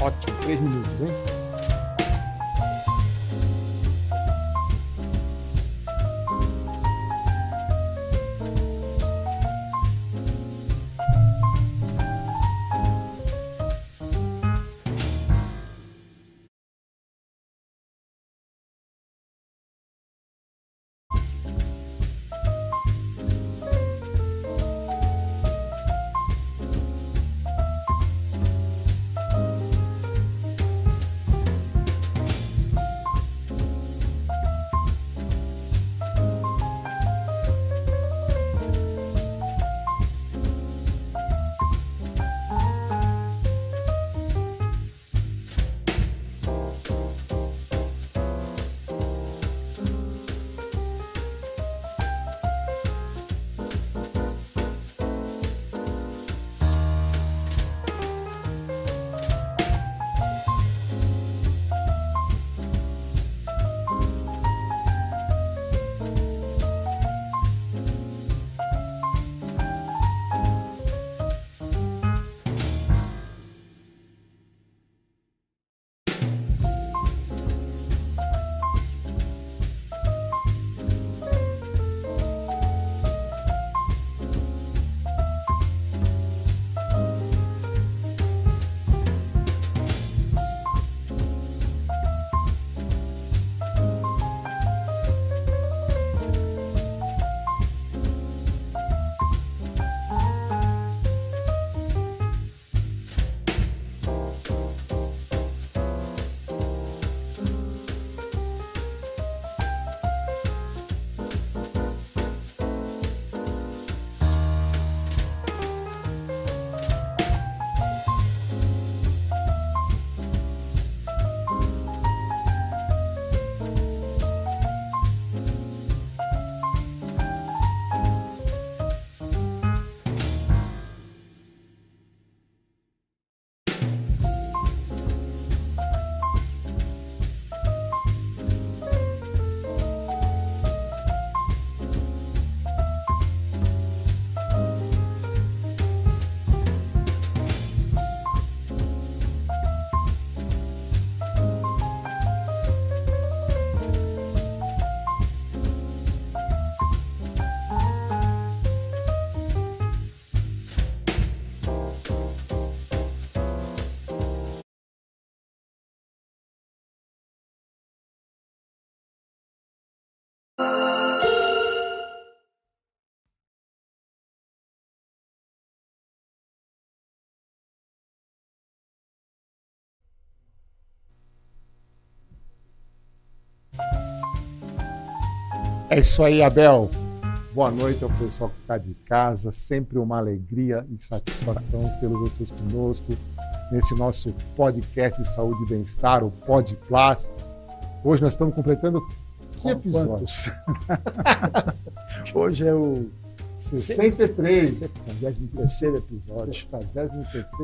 Ótimo, três minutos, hein? É isso aí, Abel. Boa noite ao pessoal que está de casa. Sempre uma alegria e satisfação tê-lo vocês conosco nesse nosso podcast de saúde e bem-estar, o Pod Plus. Hoje nós estamos completando que episódios? Hoje é o 63. 63 episódio. 63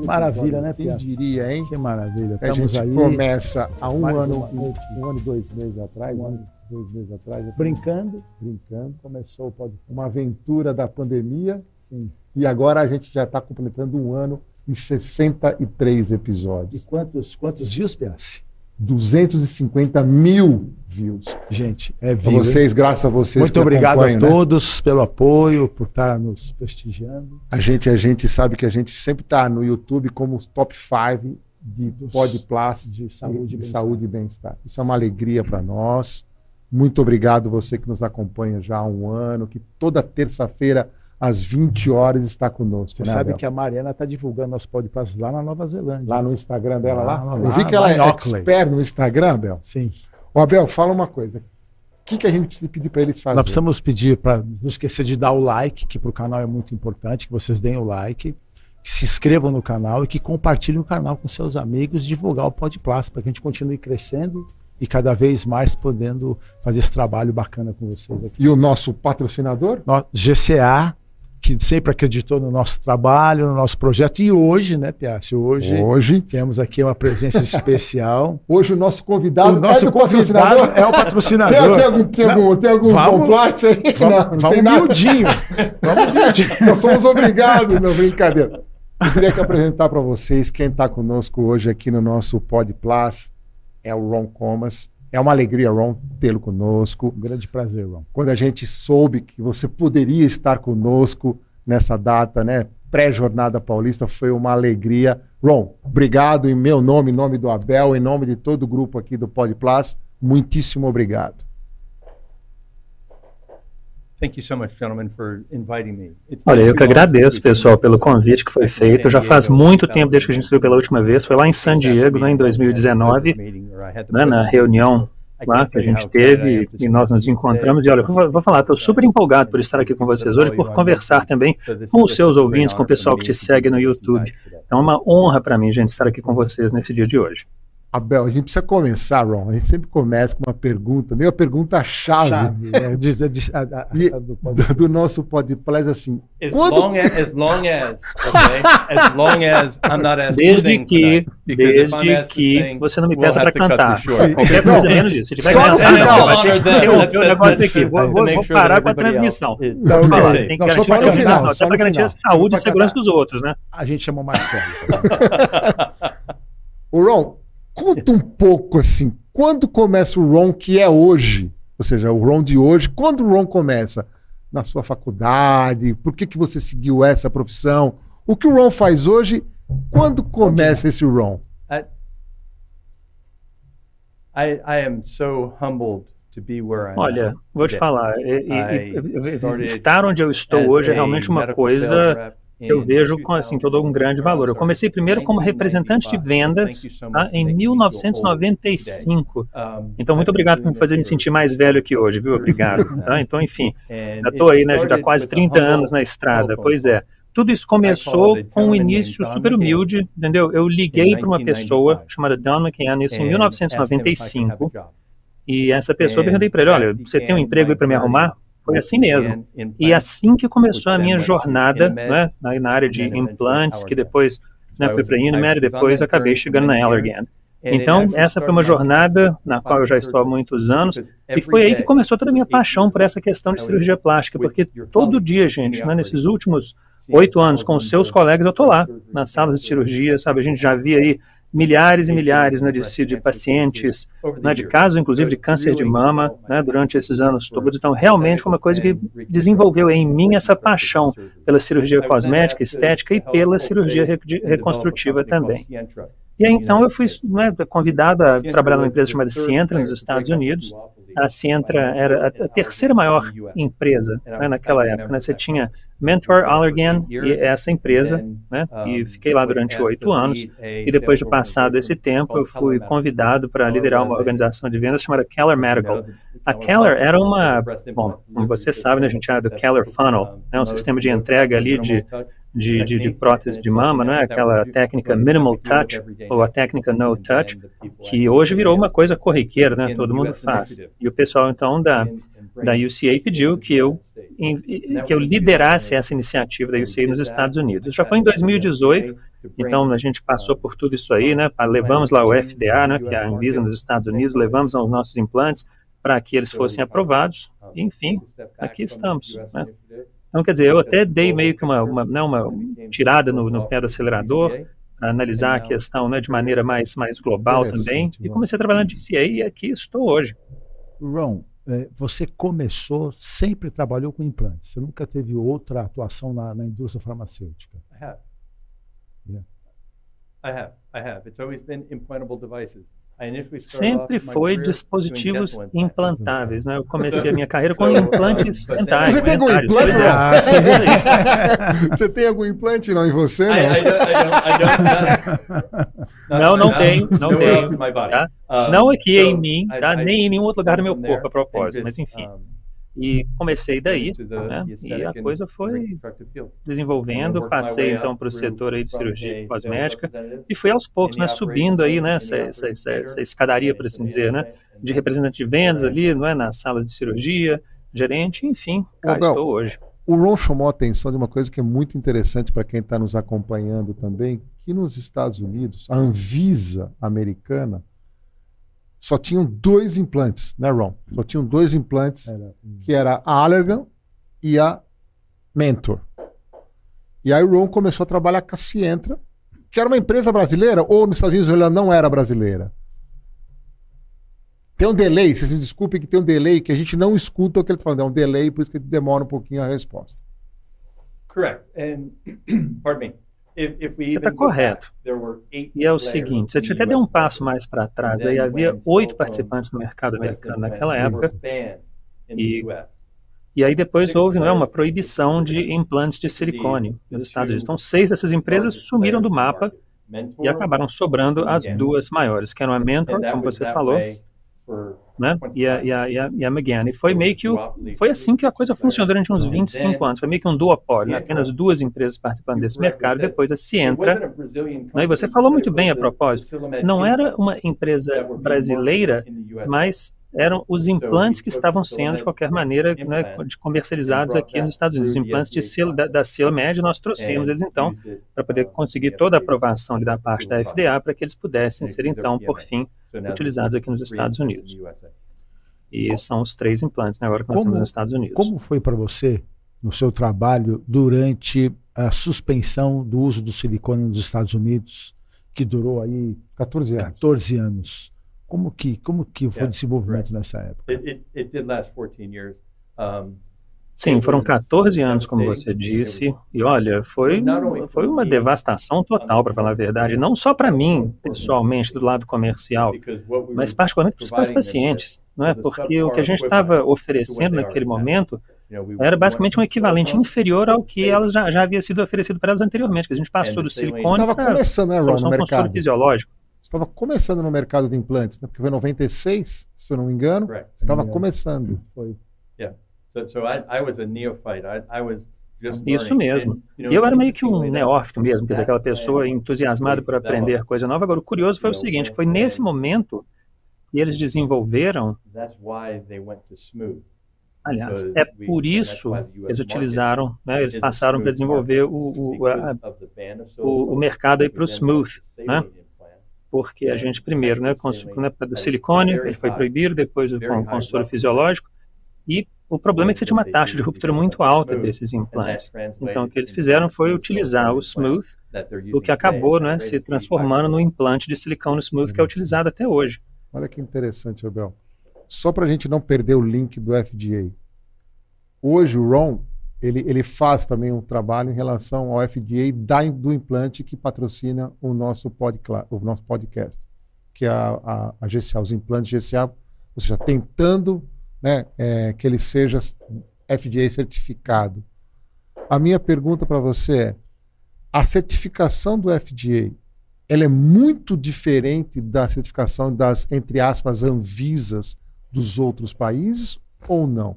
Maravilha, né, Quem Piazza? diria, hein? Que maravilha. Que a Estamos gente aí começa há um mais ano, um ano e dois meses atrás, Um um ano. E dois meses atrás, brincando. brincando. Começou podcast. Uma aventura da pandemia Sim. e agora a gente já está completando um ano e 63 E episódios. quantos, quantos views, Piazzi? 250 mil views. Gente, é view. vocês, graças a vocês Muito obrigado a né? todos pelo apoio, por estar nos prestigiando. A gente, a gente sabe que a gente sempre está no YouTube como top 5 de Dos- Podplus de saúde e bem-estar. saúde e bem-estar. Isso é uma alegria para nós. Muito obrigado você que nos acompanha já há um ano, que toda terça-feira às 20 horas está conosco. Você né, sabe Abel? que a Mariana está divulgando nosso podcast lá na Nova Zelândia. Lá no Instagram dela, lá. Lá, Eu vi que ela é Auckland. expert no Instagram, Abel. Sim. Ô, Abel, fala uma coisa. O que, que a gente precisa pedir para eles fazerem? Nós precisamos pedir para não esquecer de dar o like, que para o canal é muito importante, que vocês deem o like, que se inscrevam no canal e que compartilhem o canal com seus amigos, divulgar o Podplast para que a gente continue crescendo e cada vez mais podendo fazer esse trabalho bacana com vocês aqui. E o nosso patrocinador? GCA, que sempre acreditou no nosso trabalho, no nosso projeto, e hoje, né, Piazzi? Hoje Hoje. temos aqui uma presença especial. Hoje o nosso convidado o nosso é do convidado é o Tem, patrocinador. tem algum, tem algum, tem algum Vamos- complexo aí? Vamos, não, não vamos tem nada. Vamos. Nós somos obrigados, não, brincadeira. Eu queria que apresentar para vocês quem está conosco hoje aqui no nosso Pod Plus é o Ron Comas. É uma alegria, Ron, tê-lo conosco. Um grande prazer, Ron. Quando a gente soube que você poderia estar conosco nessa data, né? Pré-jornada paulista, foi uma alegria. Ron, obrigado em meu nome, em nome do Abel, em nome de todo o grupo aqui do Pod Plus. Muitíssimo obrigado. Olha, eu que agradeço, pessoal, pelo convite que foi feito. Já faz muito tempo desde que a gente se viu pela última vez. Foi lá em San Diego, né, em 2019, né, na reunião lá que a gente teve e nós nos encontramos. E olha, vou falar, estou super empolgado por estar aqui com vocês hoje, por conversar também com os seus ouvintes, com o pessoal que te segue no YouTube. É uma honra para mim, gente, estar aqui com vocês nesse dia de hoje. Abel, a gente precisa começar, Ron. A gente sempre começa com uma pergunta, meio a pergunta-chave é, do, do, nosso podcast, assim. As quando... long as, as long as, okay? as long as I'm not asked desde to que, desde que você não me peça para cantar. Qualquer coisa menos disso. Se tiver Só no final. Tem um negócio aqui. Vou, vou, vou parar com a transmissão. Não, não, tem que garantir até o final. Até para garantir a saúde e segurança dos outros, né? A gente chama o Marcelo. O Ron, Conta um pouco assim, quando começa o Ron que é hoje? Ou seja, o Ron de hoje, quando o Ron começa? Na sua faculdade? Por que, que você seguiu essa profissão? O que o Ron faz hoje? Quando começa esse Ron? I, I am so humbled Olha, vou te falar, e, e, estar onde eu estou hoje é realmente uma coisa eu vejo assim, que eu dou um grande valor. Eu comecei primeiro como representante de vendas tá, em 1995. Então, muito obrigado por me fazer me sentir mais velho aqui hoje, viu? Obrigado. Tá? Então, enfim, já estou aí, né, já quase 30 anos na estrada. Pois é. Tudo isso começou com um início super humilde, entendeu? Eu liguei para uma pessoa chamada Don McCann, isso em 1995, e essa pessoa perguntei para ele, olha, você tem um emprego aí para me arrumar? Foi assim mesmo. E assim que começou a minha jornada né, na, área de implantes, que depois né, fui para a Inmed, depois acabei chegando na Allergan. Então, essa foi uma jornada na qual eu já estou há muitos anos, e foi aí que começou toda a minha paixão por essa questão de cirurgia plástica, porque todo dia, gente, né, nesses últimos oito anos, com os seus colegas, eu estou lá, nas salas de cirurgia, sabe, a gente já via aí milhares e milhares né, de, de pacientes, né, de casos, inclusive, de câncer de mama, né, durante esses anos todos. Então, realmente foi uma coisa que desenvolveu em mim essa paixão pela cirurgia cosmética, estética e pela cirurgia reconstrutiva também. E aí, então, eu fui né, convidado a trabalhar numa empresa chamada Cientra, nos Estados Unidos. A Cientra era a terceira maior empresa né, naquela época. Né? Você tinha Mentor, Allergan e essa empresa, né? E fiquei lá durante oito anos. E depois de passado esse tempo, eu fui convidado para liderar uma organização de vendas chamada Keller Medical. A Keller era uma, bom, como você sabe, né, a gente chama do Keller Funnel, né, um sistema de entrega ali de de, de, de, prótese de mama, não é? Aquela técnica minimal touch ou a técnica no touch, que hoje virou uma coisa corriqueira, né? Todo mundo faz. E o pessoal então da da UCA pediu que eu que eu liderasse essa iniciativa da UCA nos Estados Unidos. Já foi em 2018, então a gente passou por tudo isso aí, né? Levamos lá o FDA, né? Que é a Anvisa nos Estados Unidos, levamos os nossos implantes para que eles fossem aprovados. enfim, aqui estamos. Né? Então, quer dizer, eu até dei meio que uma, uma, né, uma tirada no, no pé do acelerador, para analisar a questão né, de maneira mais, mais global também, e comecei a trabalhar na DCA e aqui estou hoje. Ron, é, você começou, sempre trabalhou com implantes, você nunca teve outra atuação na, na indústria farmacêutica? I have. Yeah. I have. I have. It's always been implantable devices. Sempre foi dispositivos implantáveis, né? Eu comecei a minha carreira com implantes dentários. Você tem algum implante? Ah, você tem algum implante não em você? Não, não, não tenho, não tenho. Tá? Não aqui em mim, tá? Nem em nenhum outro lugar do meu corpo a propósito, mas enfim. E comecei daí, né? e a coisa foi desenvolvendo. Passei então para o setor aí de cirurgia cosmética e fui aos poucos, né, subindo aí, né, essa, essa, essa, essa escadaria, por assim dizer, né, de representante de vendas ali, não é, nas salas de cirurgia, gerente, enfim, cá estou hoje. O Ron chamou a atenção de uma coisa que é muito interessante para quem está nos acompanhando também, que nos Estados Unidos, a Anvisa americana só tinham dois implantes, né, Ron? Só tinham dois implantes, era. que era a Allergan e a Mentor. E aí o Ron começou a trabalhar com a Cientra, que era uma empresa brasileira, ou nos Estados Unidos ela não era brasileira. Tem um delay, vocês me desculpem que tem um delay que a gente não escuta o que ele está falando, é um delay, por isso que demora um pouquinho a resposta. Correct. And, pardon me. Você está correto. E é o seguinte, você até deu um passo mais para trás, aí havia oito participantes no mercado americano naquela época, e, e aí depois houve não é, uma proibição de implantes de silicone nos Estados Unidos. Então, seis dessas empresas sumiram do mapa e acabaram sobrando as duas maiores, que eram a Mentor, como você falou, né? E a, e a, e a, e a McGann. E foi meio que o, foi assim que a coisa funcionou durante uns 25 anos. Foi meio que um duopólio, né? apenas duas empresas participando desse mercado. Depois a Cientra. Né? E você falou muito bem a propósito. Não era uma empresa brasileira, mas eram os implantes que estavam sendo, de qualquer maneira, né, comercializados aqui nos Estados Unidos. Os implantes de selo, da, da Med, nós trouxemos eles, então, para poder conseguir toda a aprovação da parte da FDA, para que eles pudessem ser, então, por fim, utilizados aqui nos Estados Unidos. E são os três implantes, né, agora que nós como, temos nos Estados Unidos. Como foi para você, no seu trabalho, durante a suspensão do uso do silicone nos Estados Unidos, que durou aí 14 anos? 14 anos. Como que, como que foi o desenvolvimento nessa época? It, it, it Sim, foram 14 anos, como você disse, e olha, foi, foi uma devastação total, para falar a verdade, não só para mim, pessoalmente, do lado comercial, mas particularmente para os pacientes, não é? porque o que a gente estava oferecendo naquele momento era basicamente um equivalente inferior ao que ela já, já havia sido oferecido para elas anteriormente, que a gente passou do silicone para começando, né, Ron, no mercado. fisiológico estava começando no mercado de implantes, né? porque foi em 96, se eu não me engano, estava yeah. começando. Foi. Yeah. So, so I, I was a neophyte. I, I was isso mesmo. E eu era meio que um neófito mesmo, quer dizer, aquela pessoa entusiasmada por aprender coisa nova. Agora, o curioso foi o seguinte, foi nesse momento que eles desenvolveram... Aliás, é por isso que eles utilizaram, né, eles passaram para desenvolver o, o, a, o, o mercado para o Smooth, né? Porque a gente primeiro, né, com, né, do silicone, ele foi proibido, depois com, com o soro fisiológico, e o problema é que você tinha uma taxa de ruptura muito alta desses implantes. Então, o que eles fizeram foi utilizar o smooth, o que acabou né, se transformando no implante de silicone smooth que é utilizado até hoje. Olha que interessante, Abel. Só para a gente não perder o link do FDA. Hoje o Ron ele, ele faz também um trabalho em relação ao FDA da, do implante que patrocina o nosso, podcast, o nosso podcast, que é a, a, a GCA, os implantes GCA, ou seja, tentando né, é, que ele seja FDA certificado. A minha pergunta para você é: a certificação do FDA ela é muito diferente da certificação das, entre aspas, Anvisas dos outros países ou não?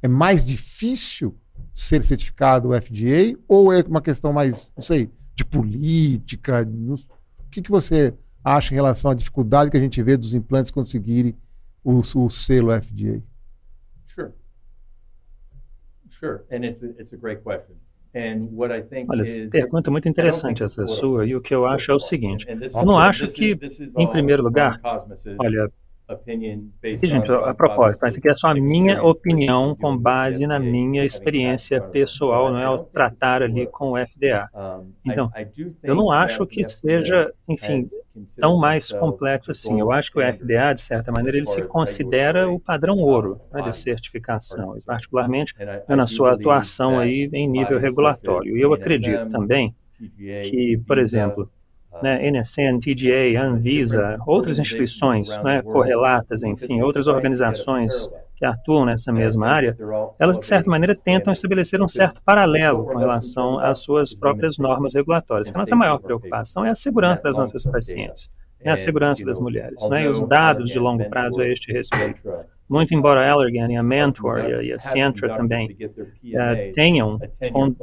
É mais difícil ser certificado FDA ou é uma questão mais, não sei, de política? o que, que você acha em relação à dificuldade que a gente vê dos implantes conseguirem o, o selo FDA? Sure. Sure. And it's a, it's a great question. Olha, pergunta muito interessante essa sua, e o que eu acho é o seguinte: eu não acho que, em primeiro lugar, olha, gente, a propósito, isso aqui é só a minha opinião com base na minha experiência pessoal, não é, ao tratar ali com o FDA. Então, eu não acho que seja, enfim, tão mais complexo assim. Eu acho que o FDA, de certa maneira, ele se considera o padrão ouro né, de certificação, e particularmente na sua atuação aí em nível regulatório. E eu acredito também que, por exemplo, né, NSN, TGA, Anvisa, outras instituições né, correlatas, enfim, outras organizações que atuam nessa mesma área, elas, de certa maneira, tentam estabelecer um certo paralelo com relação às suas próprias normas regulatórias. A nossa maior preocupação é a segurança das nossas pacientes, é a segurança das mulheres, né, e os dados de longo prazo a este respeito muito embora a Allergan e a Mentor e a, a Sientra também uh, tenham,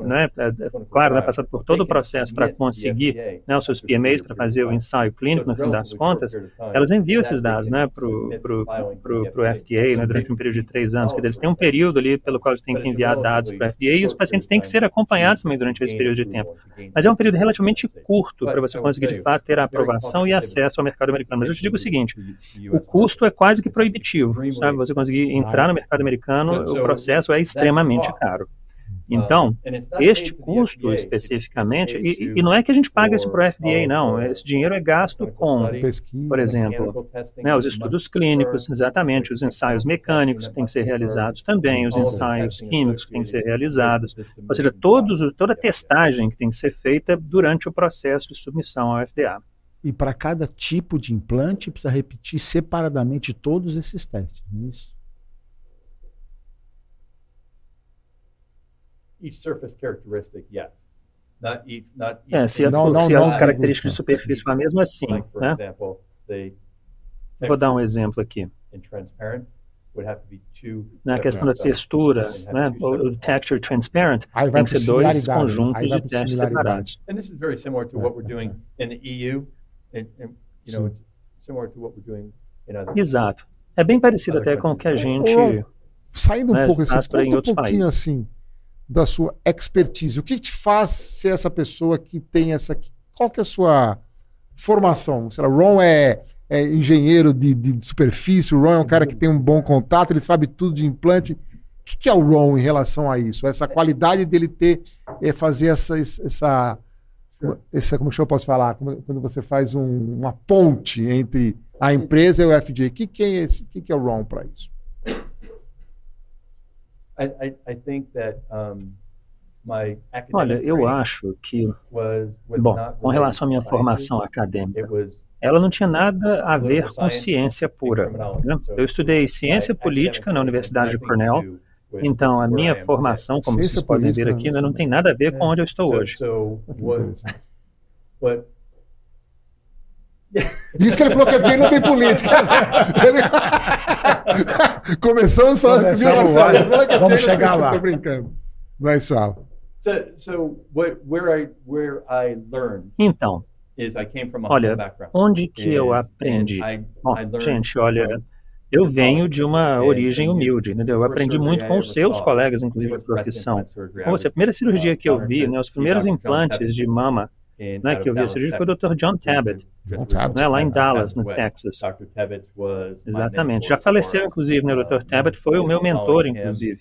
né, claro, né, passado por todo o processo para conseguir né, os seus PMAs para fazer o ensaio clínico, no fim das contas, elas enviam esses dados né, para o FDA né, durante um período de três anos, que eles têm um período ali pelo qual eles têm que enviar dados para o FDA e os pacientes têm que ser acompanhados também durante esse período de tempo. Mas é um período relativamente curto para você conseguir, de fato, ter a aprovação e acesso ao mercado americano. Mas eu te digo o seguinte, o custo é quase que proibitivo, sabe? Você conseguir entrar no mercado americano, o processo é extremamente caro. Então, este custo especificamente, e, e, não é que a gente paga isso para o FDA, não. Esse dinheiro é gasto com, por exemplo, né, os estudos clínicos, exatamente, os ensaios mecânicos que têm que ser realizados também, os ensaios químicos que têm que ser realizados, ou seja, todos, toda a testagem que tem que ser feita durante o processo de submissão ao FDA. E para cada tipo de implante, precisa repetir separadamente todos esses testes, não é isso? each surface characteristic, yes. Not each, not each é, se a, não, não, se a característica de superfície for a mesma, sim. Like, né? example, Vou dar um exemplo aqui. Na questão da textura, né, o, texture transparent, tem que ser dois conjuntos de testes separados. And this is very similar to what we're doing in the EU, and, and you know. Exato. É bem parecido até com o que a gente saindo um né, pouco assim, conta um pouquinho países. assim da sua expertise. O que te faz ser essa pessoa que tem essa. Qual que é a sua formação? Sei lá, Ron é, é engenheiro de, de, superfície, o Ron é um cara que tem um bom contato, ele sabe tudo de implante. O que, que é o Ron em relação a isso? Essa qualidade dele ter, é fazer essa, essa, essa como que eu posso falar? Quando você faz um, uma ponte entre a empresa e o FJ. O que, que é esse? O que, que é o Ron para isso? Olha, eu acho que, bom, com relação à minha formação acadêmica, ela não tinha nada a ver com ciência pura. Né? Eu estudei ciência política na Universidade de Cornell, então a minha formação, como vocês podem ver aqui, né, não tem nada a ver com onde eu estou hoje. Diz que ele falou que é porque não tem política. Ele... Começamos falando Começamos, que Marcelo, é Vamos chegar lá. Estou brincando. Vai, Sala. So, so where I, where I então, olha, onde que eu aprendi? Bom, gente, olha, eu venho de uma origem humilde, entendeu? Eu aprendi muito com os seus colegas, inclusive de profissão. Você, a primeira cirurgia que eu vi, né, os primeiros implantes de mama né, que eu vi a cirurgia foi o Dr. John Tabbitt. Né, lá em Dallas, no Texas. Exatamente. Já faleceu, inclusive, né? O Dr. Tabbitt foi o meu mentor, inclusive.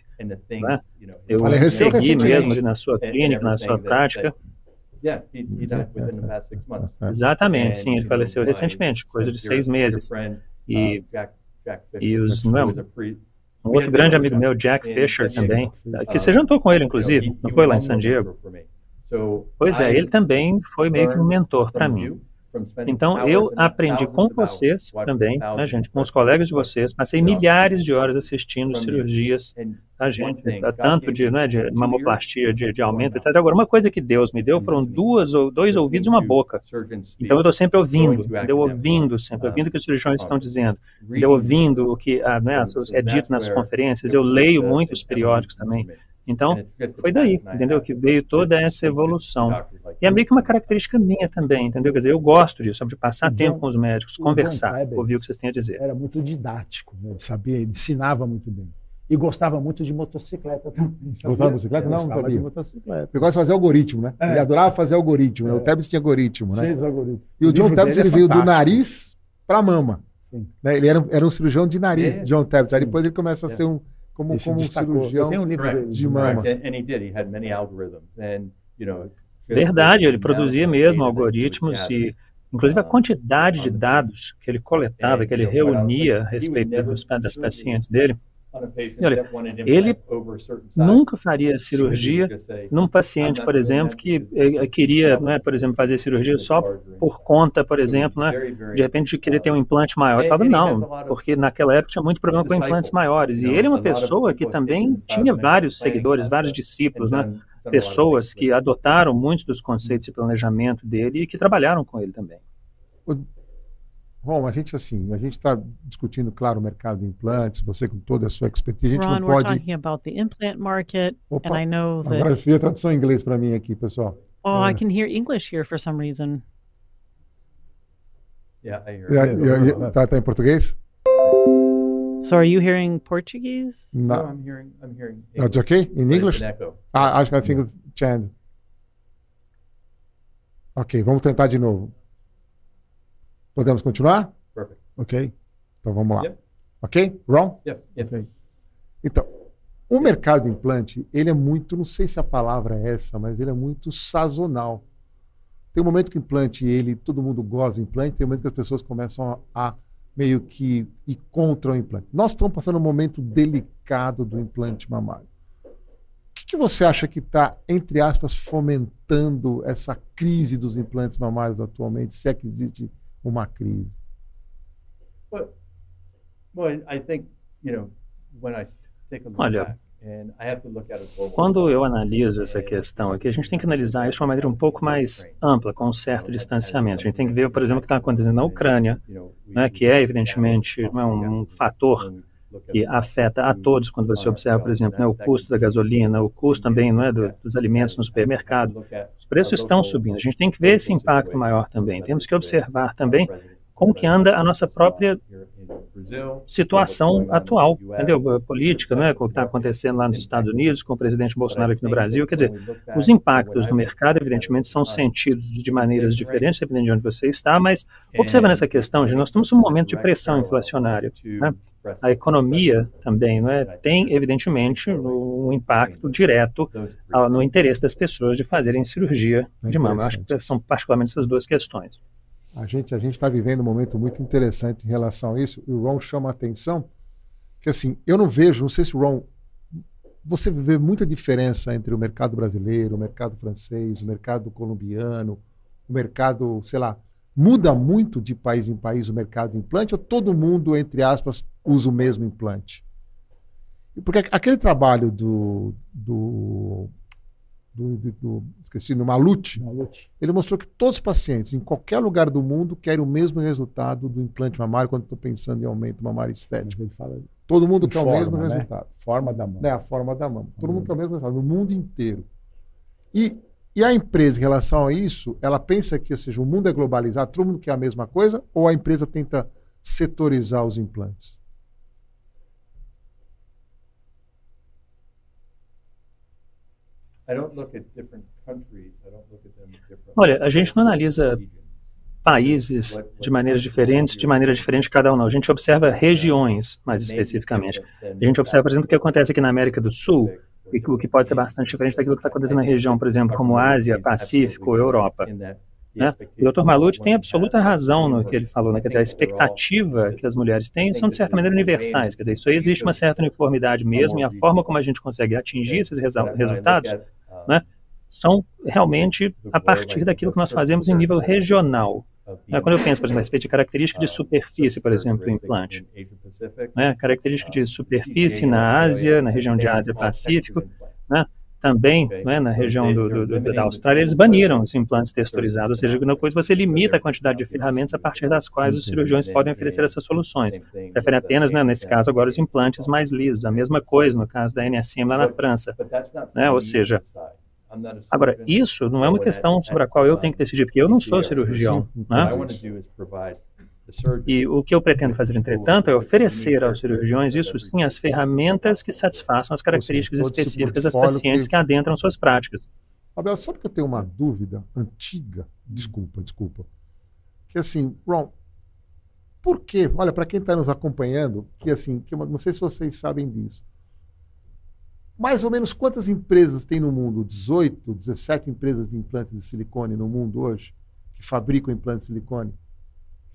Né? Eu segui mesmo na sua clínica, na sua prática. Exatamente, sim, ele faleceu recentemente, coisa de seis meses. E, e os, não, um outro grande amigo meu, Jack Fisher, também, que você jantou com ele, inclusive, não foi lá em San Diego? Pois é, ele também foi meio que um mentor para mim. Então, eu aprendi com vocês também, né, gente, com os colegas de vocês, passei milhares de horas assistindo cirurgias a gente, tanto de, né, de mamoplastia, de, de aumento, etc. Agora, uma coisa que Deus me deu foram duas ou dois ouvidos e uma boca. Então, eu estou sempre ouvindo, eu ouvindo sempre, ouvindo o que os cirurgiões estão dizendo, eu ouvindo o que ah, né, é dito nas conferências, eu leio muitos periódicos também. Então, foi daí, entendeu? Que veio toda essa evolução. E é meio que uma característica minha também, entendeu? Quer dizer, eu gosto disso, de passar tempo com os médicos, conversar, ouvir o que vocês têm a dizer. Era muito didático, né? sabia, ele ensinava muito bem. E gostava muito de motocicleta também. Sabia? Gostava de motocicleta? Não, não sabia. de motocicleta. Ele gosta de fazer algoritmo, né? É. Ele adorava fazer algoritmo, né? O é. Tebs tinha algoritmo, né? Seis algoritmos. E o, o John Tebs ele é veio do nariz para a mama. Né? Ele era, era um cirurgião de nariz, é. John Tebs. Aí depois ele começa a ser um como, como um cirurgião um livro de mama. Verdade, ele produzia mesmo algoritmos e, inclusive, a quantidade de dados que ele coletava, que ele reunia a respeito dos, das pacientes dele, e olha, ele nunca faria cirurgia num paciente, por exemplo, que eh, queria, né, por exemplo, fazer cirurgia só por conta, por exemplo, né, de repente de querer ter um implante maior. Ele falava, não, porque naquela época tinha muito problema com implantes maiores. E ele é uma pessoa que também tinha vários seguidores, vários discípulos, né, pessoas que adotaram muitos dos conceitos de planejamento dele e que trabalharam com ele também. Bom, a gente assim, a gente está discutindo, claro, o mercado de implantes, você com toda a sua expertise, a gente Ron, não pode... talking about the implant market, Opa, and I know that... Agora eu a tradução em inglês para mim aqui, pessoal. Oh, é. I can hear English here for some reason. Yeah, I hear. Yeah, yeah, yeah, tá, tá em português? So are you hearing Portuguese? No, no I'm hearing. I'm hearing. English. That's okay in English. Ah, acho que I think it's Chand. Ok, vamos tentar de novo. Podemos continuar? Perfect. Ok? Então vamos lá. Ok? Ron? Yes. yes. Okay. Então, O mercado de implante, ele é muito, não sei se a palavra é essa, mas ele é muito sazonal. Tem um momento que o implante, ele, todo mundo gosta do implante, tem um momento que as pessoas começam a, a meio que ir contra o implante. Nós estamos passando um momento delicado do implante mamário. O que, que você acha que está, entre aspas, fomentando essa crise dos implantes mamários atualmente, se é que existe uma crise? Well, well I think, you know, when I Olha, quando eu analiso essa questão aqui, a gente tem que analisar isso de uma maneira um pouco mais ampla, com um certo distanciamento. A gente tem que ver, por exemplo, o que está acontecendo na Ucrânia, né, que é evidentemente é um, um fator que afeta a todos quando você observa, por exemplo, né, o custo da gasolina, o custo também não é, do, dos alimentos no supermercado. Os preços estão subindo. A gente tem que ver esse impacto maior também. Temos que observar também como que anda a nossa própria situação atual, entendeu? Política, né? Com o que está acontecendo lá nos Estados Unidos, com o presidente Bolsonaro aqui no Brasil. Quer dizer, os impactos no mercado, evidentemente, são sentidos de maneiras diferentes, dependendo de onde você está, mas observando essa questão, de nós estamos num momento de pressão inflacionária. Né? A economia também não é, tem, evidentemente, um impacto direto no interesse das pessoas de fazerem cirurgia de mama. Eu acho que são particularmente essas duas questões. A gente a está vivendo um momento muito interessante em relação a isso. E o Ron chama a atenção que assim eu não vejo, não sei se o Ron você vê muita diferença entre o mercado brasileiro, o mercado francês, o mercado colombiano, o mercado, sei lá, muda muito de país em país o mercado de implante ou todo mundo, entre aspas, usa o mesmo implante? Porque aquele trabalho do, do do, do, do esqueci, no Malute, Malute, ele mostrou que todos os pacientes, em qualquer lugar do mundo, querem o mesmo resultado do implante mamário quando estou pensando em aumento mamário estético. Ele fala, Todo mundo quer forma, o mesmo né? resultado. Forma da mama. É, a forma da mama. Todo mundo quer o mesmo resultado, no mundo inteiro. E, e a empresa, em relação a isso, ela pensa que, ou seja, o mundo é globalizado, todo mundo quer a mesma coisa, ou a empresa tenta setorizar os implantes? Olha, a gente não analisa países de maneiras diferentes, de maneira diferente cada um, não. A gente observa regiões, mais especificamente. A gente observa, por exemplo, o que acontece aqui na América do Sul, e o que pode ser bastante diferente daquilo que está acontecendo na região, por exemplo, como Ásia, Pacífico, Europa. Né? O Dr. Malute tem absoluta razão no que ele falou, né? quer dizer, a expectativa que as mulheres têm são, de certa maneira, universais, quer dizer, isso aí existe uma certa uniformidade mesmo, e a forma como a gente consegue atingir esses resultados né, são realmente a partir daquilo que nós fazemos em nível regional. Né, quando eu penso, por exemplo, a respeito de característica de superfície, por exemplo, do implante, né, característica de superfície na Ásia, na região de Ásia-Pacífico, né, também né, na região do, do, do, da Austrália, eles baniram os implantes texturizados, ou seja, depois você limita a quantidade de ferramentas a partir das quais os cirurgiões podem oferecer essas soluções. Preferem apenas, né, nesse caso agora, os implantes mais lisos. A mesma coisa no caso da NSM lá na França. Né, ou seja, Agora, isso não é uma questão sobre a qual eu tenho que decidir, porque eu não sou cirurgião. Né? E o que eu pretendo fazer, entretanto, é oferecer aos cirurgiões, isso sim, as ferramentas que satisfaçam as características específicas das pacientes que adentram suas práticas. Abel, sabe que eu tenho uma dúvida antiga? Desculpa, desculpa. Que assim, Ron, por quê? Olha, para quem está nos acompanhando, que assim, que não sei se vocês sabem disso. Mais ou menos quantas empresas tem no mundo? 18, 17 empresas de implantes de silicone no mundo hoje que fabricam implantes de silicone?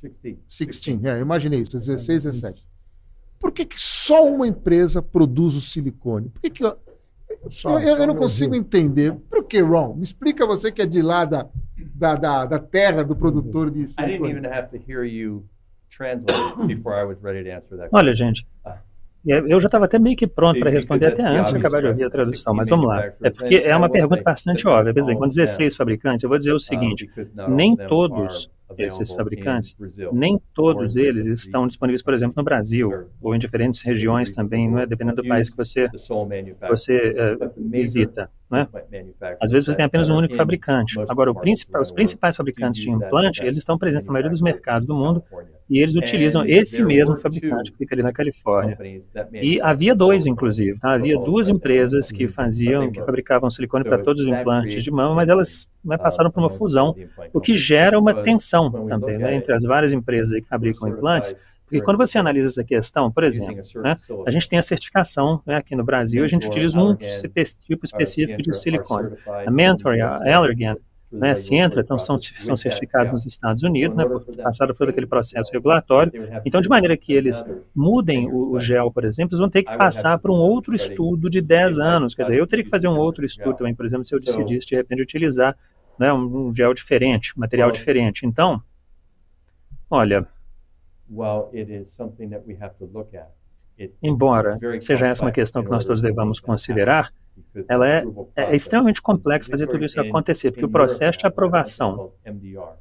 16. 16, é, eu imaginei isso, 16, 17. Por que, que só uma empresa produz o silicone? Por que, que eu, eu, eu, eu não consigo entender. Por que, Ron? Me explica você que é de lá da, da, da, da terra do produtor de silicone. Olha, gente, ah. Eu já estava até meio que pronto para responder até antes de acabar de ouvir a tradução, mas vamos lá. É porque é uma pergunta bastante óbvia. Bem, com 16 fabricantes, eu vou dizer o seguinte: nem todos esses fabricantes, nem todos eles estão disponíveis, por exemplo, no Brasil ou em diferentes regiões também, não é? Dependendo do país que você você uh, visita, né? Às vezes você tem apenas um único fabricante. Agora, principal, os principais fabricantes de implante, eles estão presentes na maioria dos mercados do mundo e eles utilizam esse mesmo fabricante que fica ali na Califórnia. E havia dois, inclusive, tá? Havia duas empresas que faziam, que fabricavam silicone para todos os implantes de mama, mas elas passaram por uma fusão, o que gera uma tensão também né, entre as várias empresas que fabricam implantes, Porque quando você analisa essa questão, por exemplo, né, a gente tem a certificação né, aqui no Brasil, a gente utiliza um tipo específico de silicone. A Mentor a Allergan, né, se entra, então são, são certificados nos Estados Unidos, né, passaram por aquele processo regulatório. Então, de maneira que eles mudem o, o, gel, por exemplo, eles vão ter que passar por um outro estudo de 10 anos. Quer dizer, eu teria que fazer um outro estudo também, por exemplo, se eu decidisse de repente utilizar né, um, um gel diferente, um material diferente. Então, olha, embora seja essa uma questão que nós todos devamos considerar, ela é, é, extremamente complexa fazer tudo isso acontecer, porque o processo de aprovação,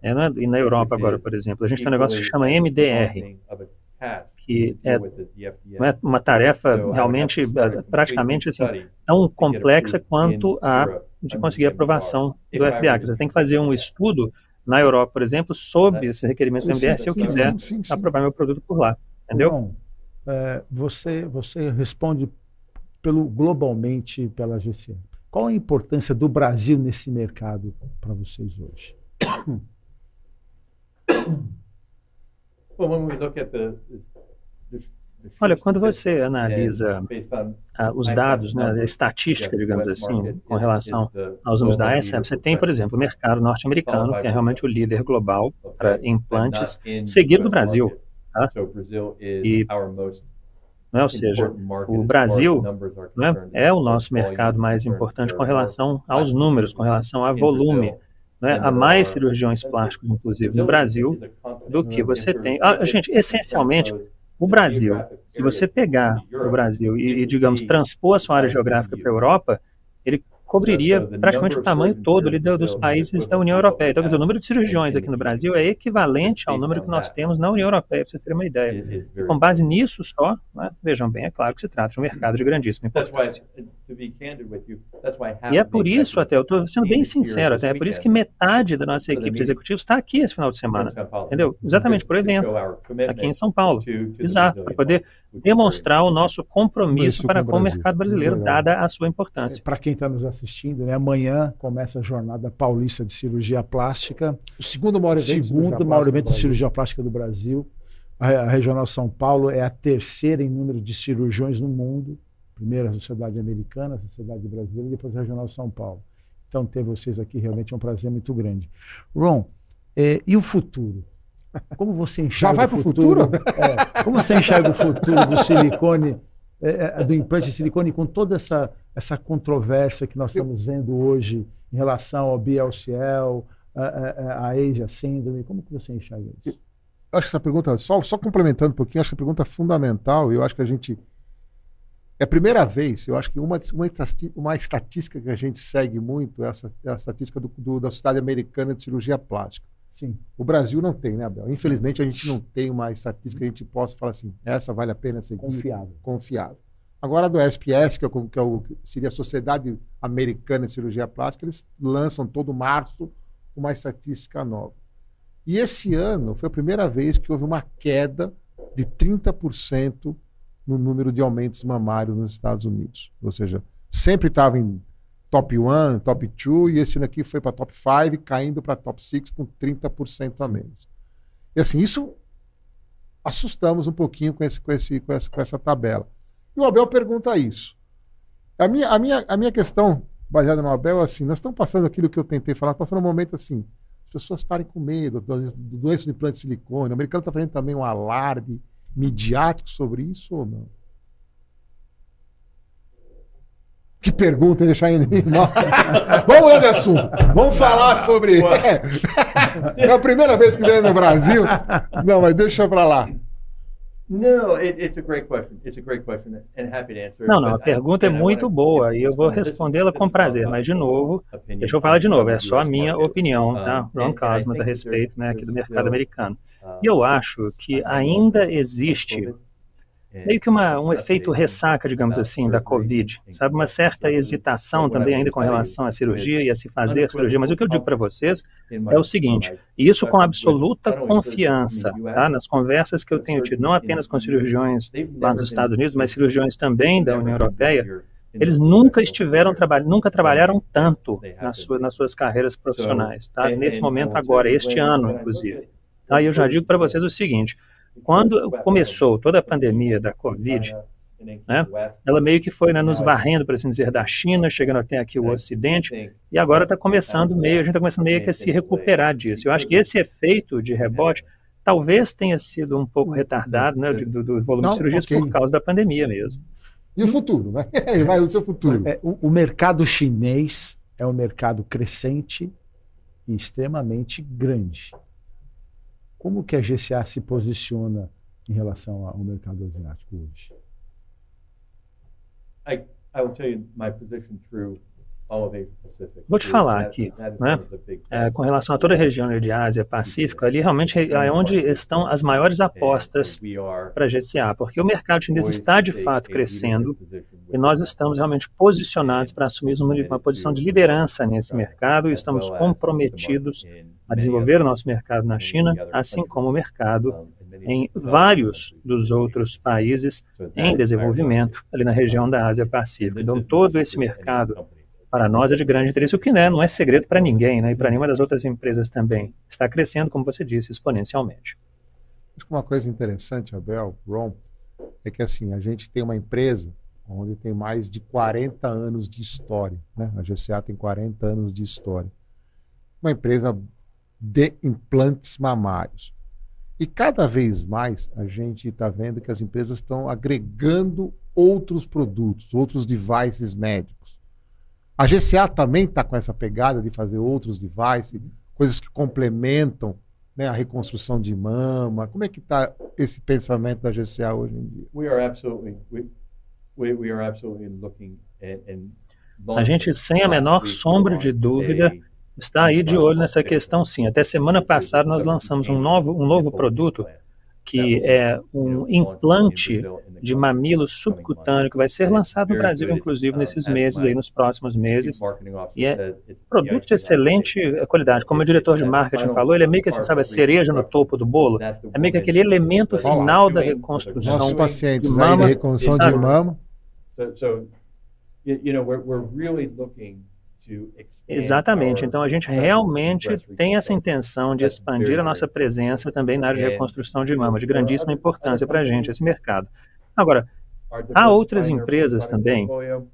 é, né, e na Europa agora, por exemplo, a gente tem um negócio que chama MDR, que é, é uma tarefa realmente, é, praticamente assim, tão complexa quanto a de conseguir a aprovação do FDA. Você tem que fazer um estudo na Europa, por exemplo, sob esses requerimentos do MDR, se eu quiser aprovar meu produto por lá. Entendeu? É, você, você responde pelo globalmente pela GCM. Qual a importância do Brasil nesse mercado para vocês hoje? Olha, quando você analisa uh, os dados, né, a estatística, digamos assim, com relação aos números da ISM, você tem, por exemplo, o mercado norte-americano, que é realmente o líder global para implantes, seguido do Brasil. Tá? E né? Ou seja, o Brasil né, é o nosso mercado mais importante com relação aos números, com relação a volume. Né? Há mais cirurgiões plásticos, inclusive, no Brasil do que você tem. Ah, gente, essencialmente, o Brasil, se você pegar o Brasil e, e digamos, transpor a sua área geográfica para a Europa, cobriria praticamente o tamanho todo ali dos países da União Europeia. Então, dizer, o número de cirurgiões aqui no Brasil é equivalente ao número que nós temos na União Europeia, para vocês terem uma ideia. E com base nisso só, né, vejam bem, é claro que se trata de um mercado de grandíssima importância. E é por isso, até, eu estou sendo bem sincero, até, é por isso que metade da nossa equipe de executivos está aqui esse final de semana, entendeu? Exatamente por evento, aqui em São Paulo. Exato, para poder demonstrar o nosso compromisso para com o mercado brasileiro, dada a sua importância. Para quem está nos assistindo, assistindo, né? Amanhã começa a jornada paulista de cirurgia plástica. O segundo maior evento, segundo maior evento de cirurgia plástica do Brasil. A, Regional São Paulo é a terceira em número de cirurgiões no mundo. Primeiro a Sociedade Americana, a Sociedade Brasileira e depois a Regional São Paulo. Então, ter vocês aqui realmente é um prazer muito grande. Ron, é, e o futuro? Como você enxerga Já vai para o futuro? futuro? É, como você enxerga o futuro do silicone é, é, do implante de silicone com toda essa, essa controvérsia que nós estamos vendo hoje em relação ao BLCL, a, a, a Asia Syndrome, como que você enxerga isso? Eu acho que essa pergunta, só, só complementando um pouquinho, acho que a pergunta é fundamental e eu acho que a gente. É a primeira vez, eu acho que uma, uma, uma estatística que a gente segue muito é, essa, é a estatística do, do, da Sociedade Americana de Cirurgia Plástica. Sim. O Brasil não tem, né, Abel? Infelizmente, a gente não tem uma estatística que a gente possa falar assim, essa vale a pena seguir. Confiável. Confiável. Agora, do SPS, que, é o, que é o, seria a Sociedade Americana de Cirurgia Plástica, eles lançam todo março uma estatística nova. E esse ano foi a primeira vez que houve uma queda de 30% no número de aumentos mamários nos Estados Unidos. Ou seja, sempre estava em top 1, top 2, e esse ano aqui foi para top 5, caindo para top 6 com 30% a menos. E assim, isso assustamos um pouquinho com, esse, com, esse, com, essa, com essa tabela. E o Abel pergunta isso. A minha, a minha, a minha questão, baseada no Abel, é assim: nós estamos passando aquilo que eu tentei falar, passando um momento assim, as pessoas estarem com medo do, do implante de silicone. O americano está fazendo também um alarde midiático sobre isso ou não? Que pergunta, deixar ele. Vamos mudar de assunto. Vamos falar sobre. É. é a primeira vez que vem no Brasil. Não, mas deixa para lá. Não, não, a pergunta é muito boa e eu vou respondê-la com prazer, mas de novo, deixa eu falar de novo, é só a minha opinião, tá? Ron Cosmos a respeito, né, aqui do mercado americano. E eu acho que ainda existe meio que uma, um efeito ressaca, digamos assim, da Covid, sabe? Uma certa hesitação também ainda com relação à cirurgia e a se fazer a cirurgia. Mas o que eu digo para vocês é o seguinte, e isso com absoluta confiança, tá? Nas conversas que eu tenho tido, não apenas com cirurgiões lá nos Estados Unidos, mas cirurgiões também da União Europeia, eles nunca estiveram trabalhando, nunca trabalharam tanto nas, suas nas suas carreiras profissionais, tá? Nesse momento agora, este ano, inclusive. Tá? E eu já digo para vocês o seguinte, Quando começou toda a pandemia da Covid, né, ela meio que foi né, nos varrendo, por assim dizer, da China, chegando até aqui o Ocidente, e agora está começando meio, a gente está começando meio que a se recuperar disso. Eu acho que esse efeito de rebote talvez tenha sido um pouco retardado, né, do, do volume Não, de cirurgias okay. por causa da pandemia mesmo. E o futuro, né? Vai o seu futuro. É, o, o mercado chinês é um mercado crescente e extremamente grande. Como que a GCA se posiciona em relação ao mercado asiático hoje? I, I will tell you my position through Vou te falar aqui, né? É, com relação a toda a região de Ásia Pacífico, ali realmente é onde estão as maiores apostas para a GCA, porque o mercado chinês está de fato crescendo e nós estamos realmente posicionados para assumir uma, uma posição de liderança nesse mercado e estamos comprometidos a desenvolver o nosso mercado na China, assim como o mercado em vários dos outros países em desenvolvimento ali na região da Ásia Pacífico. Então, todo esse mercado para nós é de grande interesse, o que né, não é segredo para ninguém, né, e para nenhuma das outras empresas também. Está crescendo, como você disse, exponencialmente. Acho que uma coisa interessante, Abel, Ron, é que assim, a gente tem uma empresa onde tem mais de 40 anos de história. Né? A GCA tem 40 anos de história. Uma empresa de implantes mamários. E cada vez mais a gente está vendo que as empresas estão agregando outros produtos, outros devices médicos. A GCA também está com essa pegada de fazer outros devices, coisas que complementam né, a reconstrução de mama. Como é que está esse pensamento da GCA hoje em dia? We are absolutely, we, we, we are absolutely looking a gente, sem a menor sombra de dúvida, está aí de olho nessa questão, sim. Até semana passada nós lançamos um novo, um novo produto que é um implante de mamilo subcutâneo que vai ser lançado no Brasil, inclusive, nesses meses aí, nos próximos meses. E é produto de excelente qualidade. Como o diretor de marketing falou, ele é meio que, assim, sabe, a cereja no topo do bolo. É meio que aquele elemento final da reconstrução Nossos pacientes de mama. Aí, da reconstrução de mama. So, you know, we're, we're really looking Exatamente. Então, a gente realmente tem essa intenção de expandir a nossa presença também na área de reconstrução de mama, de grandíssima importância para a gente, esse mercado. Agora, Há outras empresas também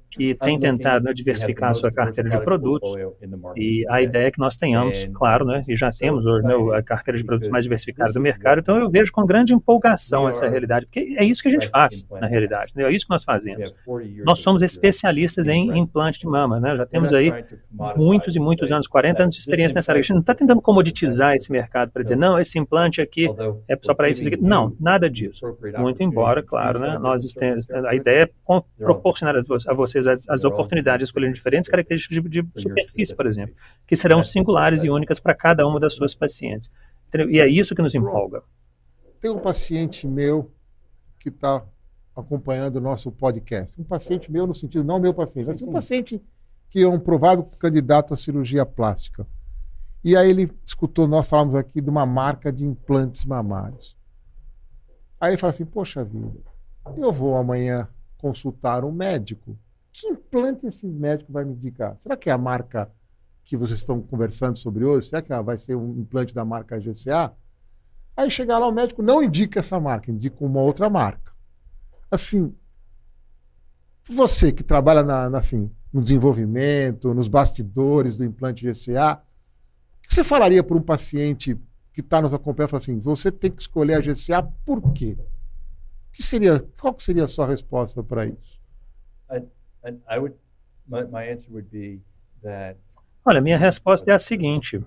que têm tentado né, diversificar a sua carteira de produtos. e a ideia é que nós tenhamos, claro, né, e já temos hoje né, a carteira de produtos mais diversificada do mercado, então eu vejo com grande empolgação essa realidade, porque é isso que a gente faz, na realidade, né, é isso que nós fazemos. Nós somos especialistas em implante de mama, né, já temos aí muitos e muitos anos, 40 anos de experiência nessa área. A gente não está tentando comoditizar esse mercado para dizer, não, esse implante aqui é só para isso, isso aqui. Não, nada disso. Muito embora, claro, né, nós a ideia é proporcionar a vocês as, as oportunidades de escolher diferentes características de, de superfície, por exemplo, que serão singulares e únicas para cada uma das suas pacientes. E é isso que nos empolga. Tem um paciente meu que está acompanhando o nosso podcast. Um paciente meu no sentido, não meu paciente, mas um paciente que é um provável candidato à cirurgia plástica. E aí ele escutou, nós falamos aqui de uma marca de implantes mamários. Aí ele fala assim, poxa vida, eu vou amanhã consultar um médico. Que implante esse médico vai me indicar? Será que é a marca que vocês estão conversando sobre hoje? Será que vai ser um implante da marca GCA? Aí chegar lá, o médico não indica essa marca, indica uma outra marca. Assim, você que trabalha na, na, assim, no desenvolvimento, nos bastidores do implante GCA, o que você falaria para um paciente que está nos acompanhando? Assim, você tem que escolher a GCA por quê? que seria, qual que seria a sua resposta para isso? Olha, minha resposta é a seguinte: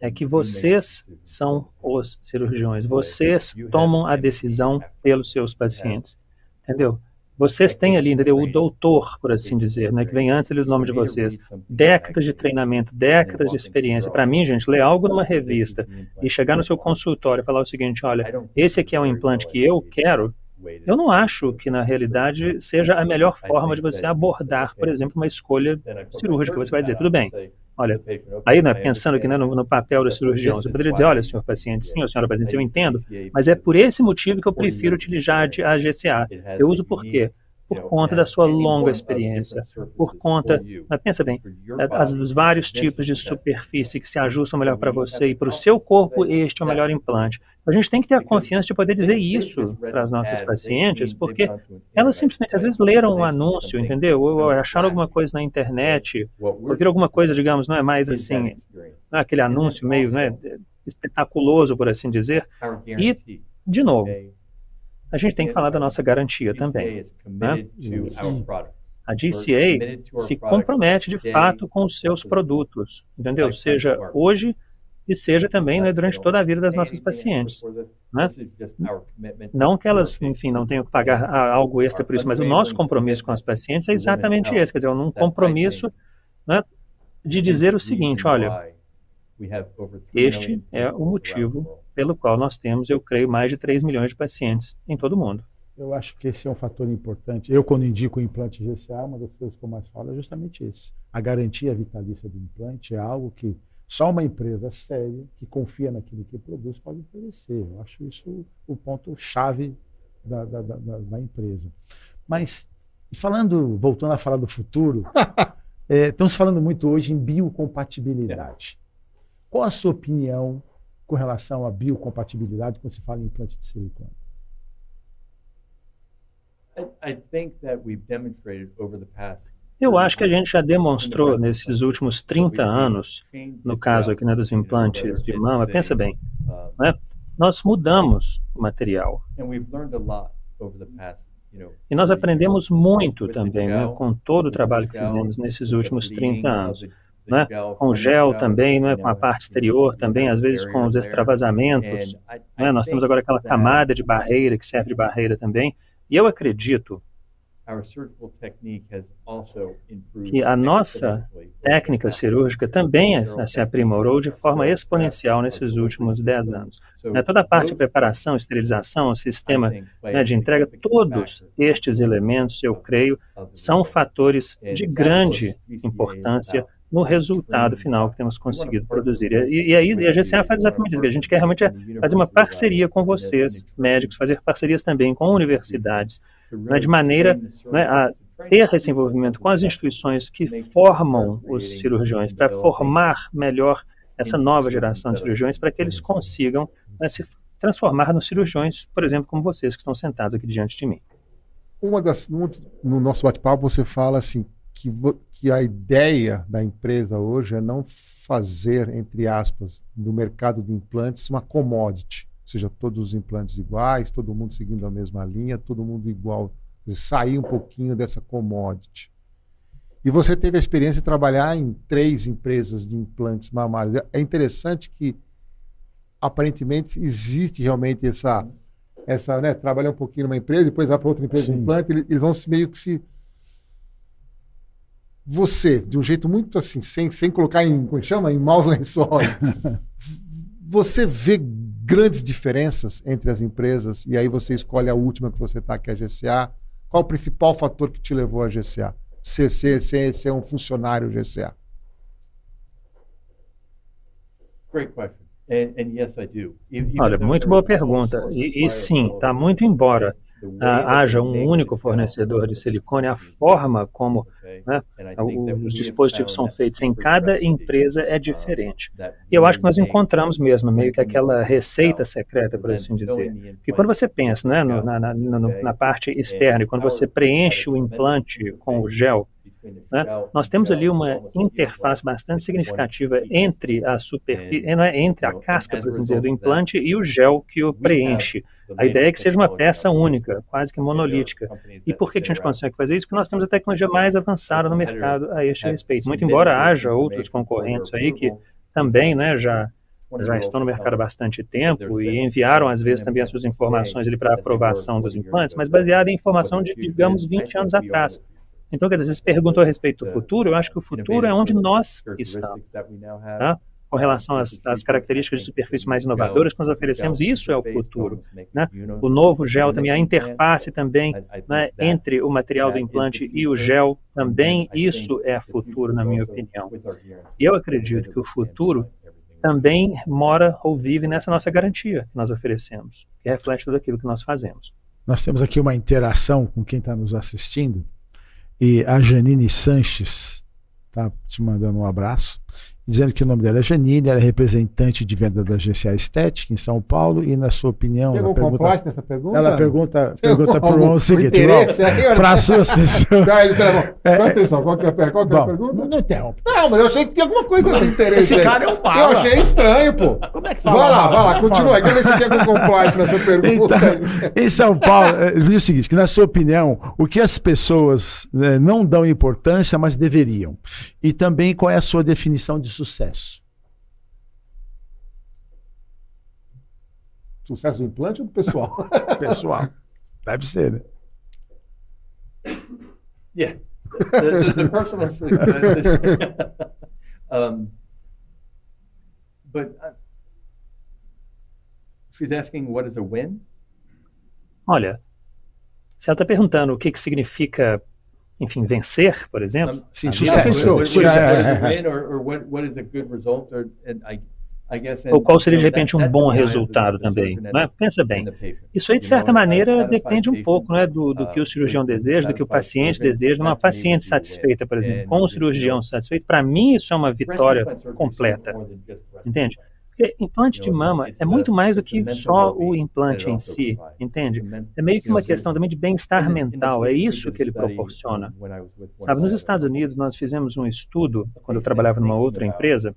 é que vocês são os cirurgiões, vocês tomam a decisão pelos seus pacientes, entendeu? Vocês têm ali, entendeu? O doutor, por assim dizer, né, que vem antes ali do nome de vocês. Décadas de treinamento, décadas de experiência. Para mim, gente, ler algo numa revista e chegar no seu consultório e falar o seguinte: olha, esse aqui é um implante que eu quero. Eu não acho que, na realidade, seja a melhor forma de você abordar, por exemplo, uma escolha cirúrgica. Você vai dizer, tudo bem, Olha, aí, né, pensando aqui né, no, no, papel do cirurgião, você poderia dizer, olha, senhor paciente, sim, ou senhora paciente, eu entendo, mas é por esse motivo que eu prefiro utilizar a GCA. Eu uso por quê? Por conta da sua longa experiência, por conta, mas pensa bem, dos vários tipos de superfície que se ajustam melhor para você e para o seu corpo, este é o melhor implante. A gente tem que ter a confiança de poder dizer isso para as nossas pacientes, porque elas simplesmente às vezes leram um anúncio, entendeu? Ou acharam alguma coisa na internet, ouviram alguma coisa, digamos, não é mais assim, é aquele anúncio meio né, espetaculoso, por assim dizer. E, de novo, a gente tem que falar da nossa garantia também. Né? A GCA se compromete de fato com os seus produtos, entendeu? Seja hoje e seja também né, durante toda a vida das nossas pacientes. Né? Não que elas, enfim, não tenham que pagar algo extra por isso, mas o nosso compromisso com as pacientes é exatamente esse, quer dizer, um compromisso né, de dizer o seguinte, olha, este é o motivo pelo qual nós temos, eu creio, mais de 3 milhões de pacientes em todo o mundo. Eu acho que esse é um fator importante. Eu, quando indico o implante GCA, uma das coisas que eu mais falo é justamente esse. A garantia vitalícia do implante é algo que só uma empresa séria, que confia naquilo que produz, pode oferecer. Eu acho isso o ponto-chave da, da, da, da, empresa. Mas, falando, voltando a falar do futuro, é, estamos falando muito hoje em biocompatibilidade. Qual a sua opinião com relação à biocompatibilidade quando se fala em implante de silicone? Eu acho que a gente já demonstrou nesses últimos 30 anos, no caso aqui né, dos implantes de mama, pensa bem, né? nós mudamos o material. E nós aprendemos muito também né, com todo o trabalho que fizemos nesses últimos 30 anos né? com gel também, né? com a parte exterior também, às vezes com os extravasamentos. Né? Nós temos agora aquela camada de barreira que serve de barreira também. E eu acredito que a nossa técnica cirúrgica também se aprimorou de forma exponencial nesses últimos 10 anos. Né, toda a parte de preparação, esterilização, o sistema né, de entrega, todos estes elementos, eu creio, são fatores de grande importância no resultado final que temos conseguido produzir. E, e aí a GCA faz exatamente isso, a gente quer realmente fazer uma parceria com vocês, médicos, fazer parcerias também com universidades, né, de maneira né, a ter esse envolvimento com as instituições que formam os cirurgiões, para formar melhor essa nova geração de cirurgiões, para que eles consigam né, se transformar nos cirurgiões, por exemplo, como vocês que estão sentados aqui diante de mim. Uma das, no nosso bate-papo você fala assim, que, que a ideia da empresa hoje é não fazer, entre aspas, do mercado de implantes uma commodity, ou seja, todos os implantes iguais, todo mundo seguindo a mesma linha, todo mundo igual, sair um pouquinho dessa commodity. E você teve a experiência de trabalhar em três empresas de implantes mamários. É interessante que aparentemente existe realmente essa essa, né, trabalhar um pouquinho numa empresa, depois vai para outra empresa Sim. de implante, eles vão meio que se você, de um jeito muito assim, sem, sem colocar em, como é chama, em maus lençóis, você vê grandes diferenças entre as empresas e aí você escolhe a última que você está, que é a GCA. Qual o principal fator que te levou a GCA? Ser, ser, ser, ser um funcionário GCA? Great question. And, and yes, I do. Olha, muito boa pergunta. E, e sim, está muito embora haja um único fornecedor de silicone, a forma como né, os dispositivos são feitos em cada empresa é diferente. E eu acho que nós encontramos mesmo meio que aquela receita secreta, por assim dizer. Que quando você pensa né, no, na, na, na parte externa, quando você preenche o implante com o gel, né? Nós temos ali uma interface bastante significativa entre a superfície, é, entre a casca, por assim dizer, do implante e o gel que o preenche. A ideia é que seja uma peça única, quase que monolítica. E por que a gente consegue fazer isso? Porque nós temos a tecnologia mais avançada no mercado a este respeito. Muito embora haja outros concorrentes aí que também né, já já estão no mercado há bastante tempo e enviaram, às vezes, também as suas informações para aprovação dos implantes, mas baseada em informação de, digamos, 20 anos atrás. Então, quer dizer, você perguntou a respeito do futuro, eu acho que o futuro é onde nós estamos, tá? com relação às, às, características de superfície mais inovadoras que nós oferecemos, isso é o futuro. Né? O novo gel também, a interface também né, entre o material do implante e o gel, também isso é futuro, na minha opinião. E eu acredito que o futuro também mora ou vive nessa nossa garantia que nós oferecemos, que reflete tudo aquilo que nós fazemos. Nós temos aqui uma interação com quem está nos assistindo. E a Janine Sanches está te mandando um abraço dizendo que o nome dela é Janine, ela é representante de venda da GCA Estética em São Paulo e na sua opinião, ela pergunta, nessa pergunta? ela pergunta, pergunta para o seguinte, para as suas pessoas. Não, ele tá é, Presta atenção, qual que é, qual que é a pergunta? Não, interrompe. Não, mas eu achei que tinha alguma coisa de interesse. Esse cara é um mala. Eu achei estranho, pô. Como é que fala? Vai lá, vai lá, continua. Quer ver se tem algum compliance nessa pergunta. Então, em São Paulo, é, diz o seguinte, que na sua opinião, o que as pessoas né, não dão importância, mas deveriam? E também qual é a sua definição de sucesso? Sucesso do implante ou do pessoal? pessoal. Deve ser, né? Yeah. The, the, the personal um, but uh, she's asking what is a win? Olha, se ela está perguntando o que, que significa, enfim, vencer, por exemplo. Um, sim, sucesso. Ou qual seria, de repente, um bom resultado também. Né? Pensa bem. Isso aí, de certa maneira, depende um pouco né, do, do que o cirurgião deseja, do que o paciente deseja. Uma paciente satisfeita, por exemplo, com o cirurgião satisfeito, para mim, isso é uma vitória completa. Entende? Porque implante de mama é muito mais do que só o implante em si, entende? É meio que uma questão também de bem-estar mental, é isso que ele proporciona. Sabe, nos Estados Unidos nós fizemos um estudo, quando eu trabalhava numa outra empresa,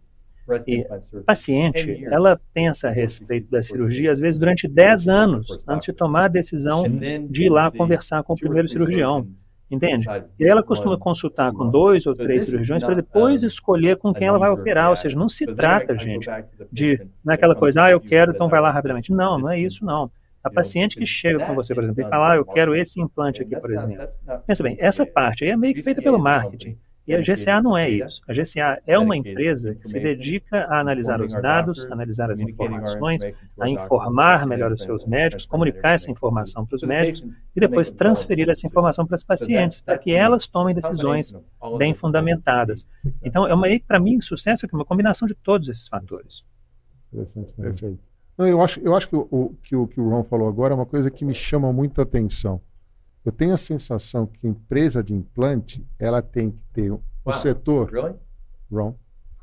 e a paciente, ela pensa a respeito da cirurgia, às vezes durante 10 anos, antes de tomar a decisão de ir lá conversar com o primeiro cirurgião. Entende? E ela costuma consultar com dois ou três cirurgiões para depois escolher com quem ela vai operar. Ou seja, não se trata, gente, de naquela coisa, ah, eu quero, então vai lá rapidamente. Não, não é isso, não. A paciente que chega com você, por exemplo, e fala, ah, eu quero esse implante aqui, por exemplo. Pensa bem, essa parte aí é meio que feita pelo marketing. E a GCA não é isso. A GCA é uma empresa que se dedica a analisar os dados, analisar as informações, a informar melhor os seus médicos, comunicar essa informação para os médicos e depois transferir essa informação para as pacientes, para que elas tomem decisões bem fundamentadas. Então, é para mim, sucesso é uma combinação de todos esses fatores. Interessante, perfeito. Não, eu acho, eu acho que o, que o que o Ron falou agora é uma coisa que me chama muita atenção. Eu tenho a sensação que a empresa de implante ela tem que ter um wow. setor. Really? Wrong.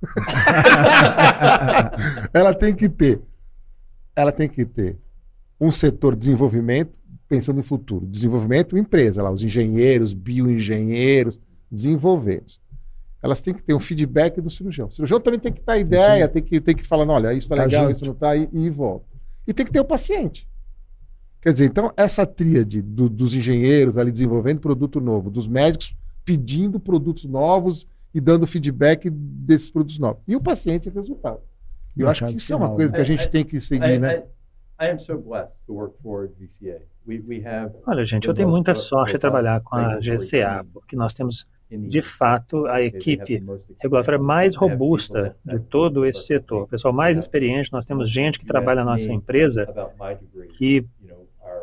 ela tem que ter, ela tem que ter um setor de desenvolvimento pensando em futuro, desenvolvimento empresa lá, os engenheiros, bioengenheiros, desenvolveiros. Elas têm que ter um feedback do cirurgião. O cirurgião também tem que dar ideia, tem que tem que falar, olha, isso está tá legal, junto. isso não está e, e volta. E tem que ter o paciente. Quer dizer, então, essa tríade do, dos engenheiros ali desenvolvendo produto novo, dos médicos pedindo produtos novos e dando feedback desses produtos novos. E o paciente é o resultado. E eu acho que isso é uma coisa que a gente tem que seguir, né? Olha, gente, eu tenho muita sorte de trabalhar com a GCA, porque nós temos, de fato, a equipe regulatória mais robusta de todo esse setor. O pessoal mais experiente, nós temos gente que trabalha na nossa empresa que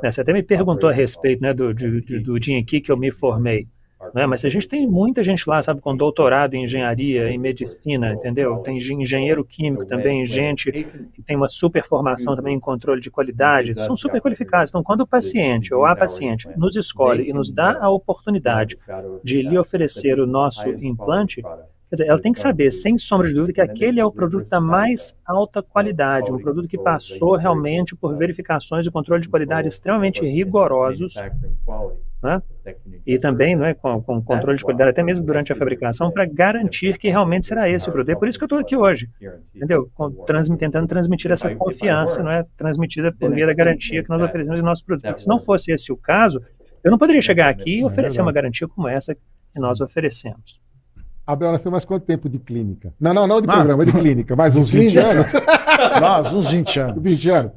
né? Você até me perguntou a respeito né, do, do, do dia aqui que eu me formei. Né? Mas a gente tem muita gente lá, sabe, com doutorado em engenharia, em medicina, entendeu? Tem engenheiro químico também, gente que tem uma super formação também em controle de qualidade, são super qualificados. Então, quando o paciente ou a paciente nos escolhe e nos dá a oportunidade de lhe oferecer o nosso implante, Quer dizer, ela tem que saber, sem sombra de dúvida, que aquele é o produto da mais alta qualidade, um produto que passou realmente por verificações de controle de qualidade extremamente rigorosos, né? e também né, com, com controle de qualidade, até mesmo durante a fabricação, para garantir que realmente será esse o produto. É por isso que eu estou aqui hoje, entendeu? Tentando transmitir essa confiança, não é? transmitida por via da garantia que nós oferecemos em nosso produto. Se não fosse esse o caso, eu não poderia chegar aqui e oferecer uma garantia como essa que nós oferecemos. Abel, tem mais quanto tempo de clínica? Não, não, não de programa, de clínica. Mais uns 20 anos? Nós, uns 20 anos. 20 anos.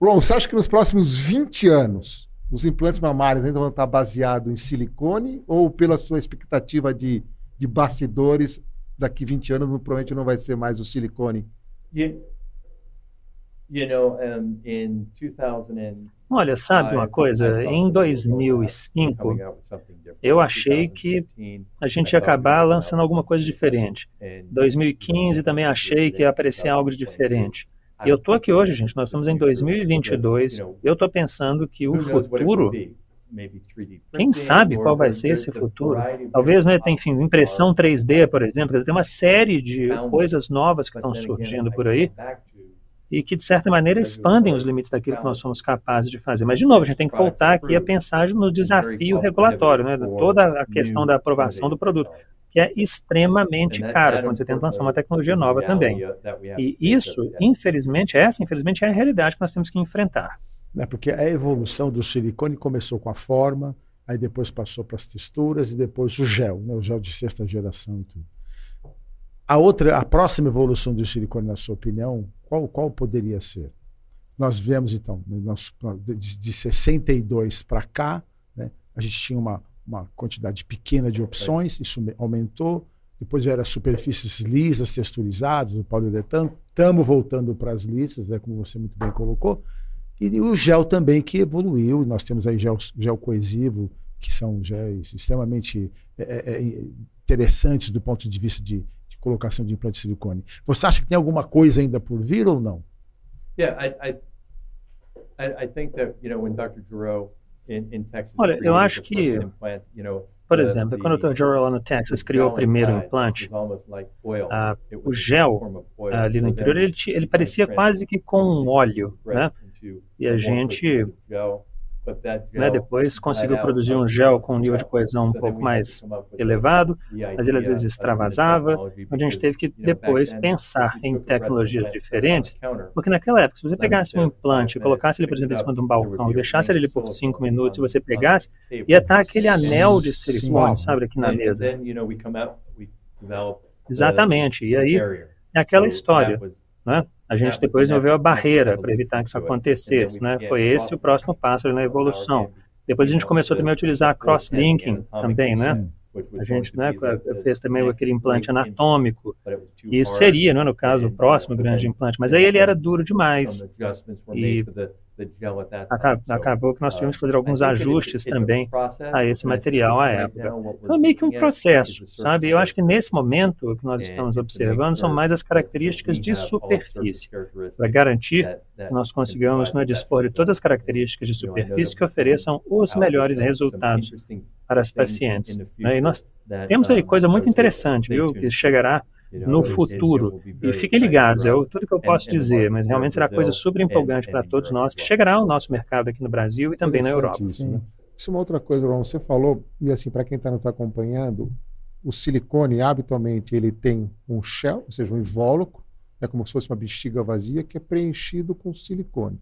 Ron, você acha que nos próximos 20 anos os implantes mamários ainda vão estar baseados em silicone ou pela sua expectativa de, de bastidores, daqui 20 anos provavelmente não vai ser mais o silicone? You, you know, um, in 2000 and Olha, sabe uma coisa? Em 2005, eu achei que a gente ia acabar lançando alguma coisa diferente. 2015 também achei que ia aparecer algo de diferente. E eu estou aqui hoje, gente, nós estamos em 2022, eu estou pensando que o futuro quem sabe qual vai ser esse futuro? Talvez, né, enfim, impressão 3D, por exemplo, tem uma série de coisas novas que estão surgindo por aí e que, de certa maneira, expandem os limites daquilo que nós somos capazes de fazer. Mas, de novo, a gente tem que voltar aqui a pensar no desafio regulatório, né, toda a questão da aprovação do produto, que é extremamente caro quando você tenta lançar uma tecnologia nova também. E isso, infelizmente, essa, infelizmente, é a realidade que nós temos que enfrentar né? porque a evolução do silicone começou com a forma, aí depois passou para as texturas e depois o gel, né? o gel de sexta geração e tudo. A outra, a próxima evolução do silicone, na sua opinião, qual, qual poderia ser? Nós vemos então, né, nós, de, de 62 para cá, né, a gente tinha uma, uma quantidade pequena de opções, isso aumentou. Depois era superfícies lisas, texturizadas, o poliuretano. Estamos voltando para as lisas, né, como você muito bem colocou. E o gel também que evoluiu, nós temos aí gel, gel coesivo, que são géis extremamente é, é, é, interessantes do ponto de vista de, de, colocação de implante de silicone. Você acha que tem alguma coisa ainda por vir ou não? Yeah, I, I, I think that, you know, when Dr. Giroux in, in Texas Olha, eu acho que, implant, you know, por exemplo, quando o Dr. Giroux lá no Texas criou o primeiro implante, uh, o gel ali no interior, ele, ele parecia quase que com um óleo, né? E a gente né, depois conseguiu produzir um gel com um nível de coesão um pouco mais elevado, mas ele às vezes extravasava, onde a gente teve que depois pensar em tecnologias diferentes, porque naquela época, se você pegasse um implante e colocasse ele, por exemplo, em cima de um balcão e deixasse ele por cinco minutos e você pegasse, ia estar aquele anel de silicone, sabe, aqui na mesa. Exatamente, e aí é aquela história, né? A gente depois desenvolveu a barreira para evitar que isso acontecesse, né? Foi esse o próximo passo na evolução. Depois a gente começou também a utilizar cross-linking também, né? A gente né, fez também aquele implante anatômico, e seria, né, no caso, o próximo grande implante, mas aí ele era duro demais. E acabou que nós tivemos que fazer alguns ajustes também a esse material à época. Então, é meio que um processo, sabe? Eu acho que nesse momento o que nós estamos observando são mais as características de superfície, para garantir que nós consigamos né, dispor de todas as características de superfície que ofereçam os melhores resultados para as pacientes. Né? E nós temos aí coisa muito interessante, viu, que chegará no futuro. E fiquem ligados, é tudo que eu posso dizer, mas realmente será coisa super empolgante para todos nós, que chegará ao nosso mercado aqui no Brasil e também na Europa. Isso, né? isso é uma outra coisa, Ron, você falou, e assim, para quem está nos acompanhando, o silicone, habitualmente, ele tem um shell, ou seja, um invólucro, é como se fosse uma bexiga vazia, que é preenchido com silicone.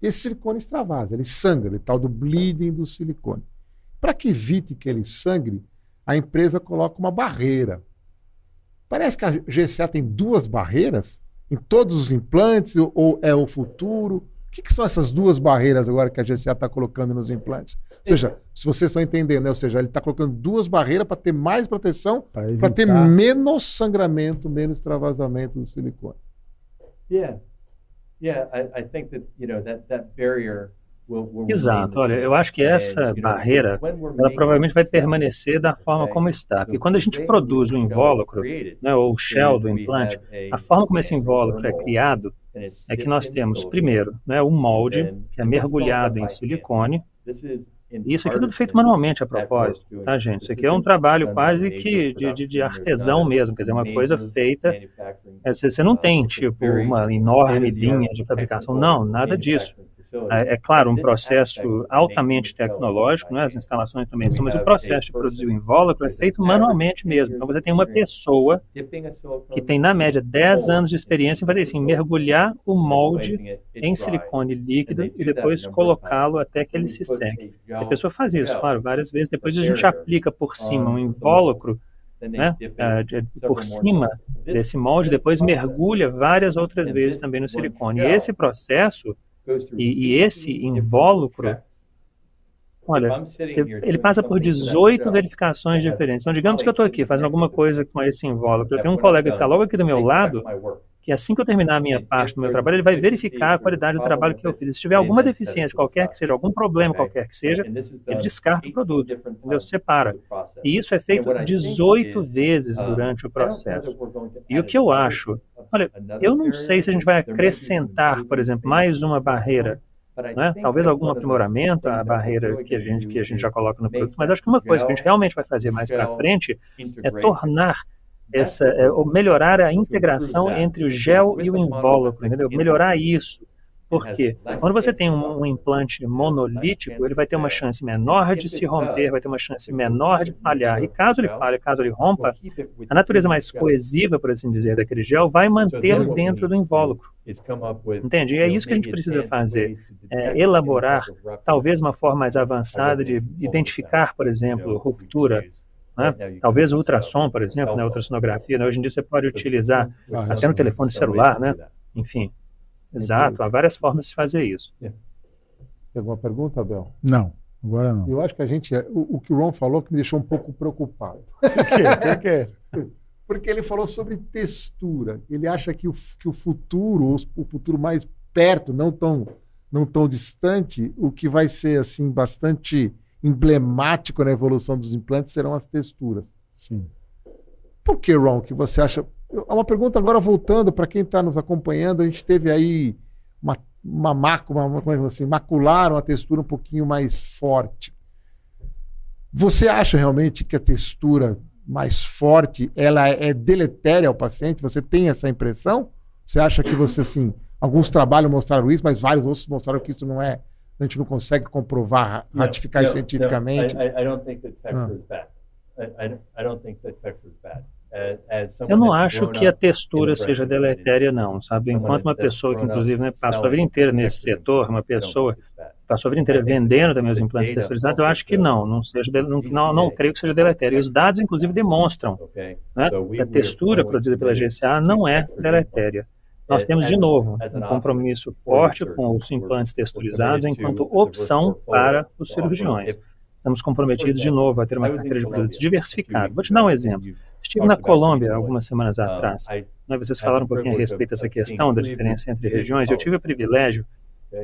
E esse silicone extravasa, ele sangra, ele tal do bleeding do silicone. Para que evite que ele sangre, a empresa coloca uma barreira, Parece que a GCA tem duas barreiras em todos os implantes, ou é o futuro? O que, que são essas duas barreiras agora que a GCA está colocando nos implantes? Ou seja, se vocês estão entendendo, né? ou seja, ele está colocando duas barreiras para ter mais proteção, para ter menos sangramento, menos extravasamento do silicone. Yeah, yeah, I, I think that you know that that barrier Exato. Olha, eu acho que essa barreira, ela provavelmente vai permanecer da forma como está. Porque quando a gente produz o invólucro, né, ou o shell do implante, a forma como esse invólucro é criado é que nós temos, primeiro, né, um molde que é mergulhado em silicone, e isso aqui é tudo feito manualmente a propósito, tá, gente? Isso aqui é um trabalho quase que de, de, de artesão mesmo, quer dizer, uma coisa feita. É, você não tem, tipo, uma enorme linha de fabricação, não, nada disso. É, é, claro, um processo altamente tecnológico, né? as instalações também são, mas o processo de produzir o invólucro é feito manualmente mesmo. Então você tem uma pessoa que tem, na média, 10 anos de experiência em fazer assim, mergulhar o molde em silicone líquido e depois colocá-lo até que ele se seque. A pessoa faz isso, claro, várias vezes. Depois a gente aplica por cima um invólucro né, uh, por cima desse molde, depois mergulha várias outras vezes também no silicone. E esse processo e, e esse invólucro, olha, ele passa por 18 verificações diferentes. Então, digamos que eu estou aqui fazendo alguma coisa com esse invólucro. Eu tenho um colega que está logo aqui do meu lado, que assim que eu terminar a minha parte do meu trabalho, ele vai verificar a qualidade do trabalho que eu fiz. Se tiver alguma deficiência, qualquer que seja, algum problema qualquer que seja, ele descarta o produto, entendeu? Separa. E isso é feito 18 vezes durante o processo. E o que eu acho Olha, eu não sei se a gente vai acrescentar, por exemplo, mais uma barreira né? Talvez algum aprimoramento à barreira que a gente que a gente já coloca no produto, mas acho que uma coisa que a gente realmente vai fazer mais para frente é tornar essa, é, ou melhorar a integração entre o gel e o invólucro, entendeu? Melhorar isso. Por quê? Quando você tem um, um, implante monolítico, ele vai ter uma chance menor de se romper, vai ter uma chance menor de falhar. E caso ele falhe, caso ele rompa, a natureza mais coesiva, por assim dizer, daquele gel vai mantê-lo dentro do invólucro. Entende? E é isso que a gente precisa fazer. É elaborar, talvez, uma forma mais avançada de identificar, por exemplo, ruptura né? Talvez o ultrassom, por exemplo, né? ultrassonografia, né? hoje em dia você pode utilizar até no telefone celular, né? enfim, Exato, há várias formas de fazer isso. É. Tem alguma pergunta, Abel? Não, agora não. Eu acho que a gente. É, o, o que o Ron falou que me deixou um pouco preocupado. Por quê? Por quê? Porque ele falou sobre textura. Ele acha que o, que o futuro, o futuro mais perto, não tão, não tão distante, o que vai ser assim bastante emblemático na evolução dos implantes serão as texturas. Sim. Por que, Ron, que você acha uma pergunta agora voltando para quem está nos acompanhando, a gente teve aí uma, uma, uma, uma assim, macularam a textura um pouquinho mais forte. Você acha realmente que a textura mais forte ela é deletéria ao paciente? Você tem essa impressão? Você acha que você assim, alguns trabalhos mostraram isso, mas vários outros mostraram que isso não é, a gente não consegue comprovar, ratificar no, no, cientificamente? No, I, I don't think that texture is bad. I, I, I don't think that texture is bad. Eu não acho que a textura seja deletéria, não, sabe? Enquanto uma pessoa que, inclusive, né, passou a vida inteira nesse setor, uma pessoa passou a vida inteira vendendo também os implantes texturizados, eu acho que não, não, seja, não, não, não creio que seja deletério. E os dados, inclusive, demonstram né, que a textura produzida pela GCA não é deletéria. Nós temos, de novo, um compromisso forte com os implantes texturizados enquanto opção para os cirurgiões. Estamos comprometidos, de novo, a ter uma carteira de produtos diversificada. Vou te dar um exemplo. Estive na Colômbia algumas semanas ah, atrás. Né, vocês falaram um pouquinho a respeito dessa questão da diferença entre regiões. Eu tive o privilégio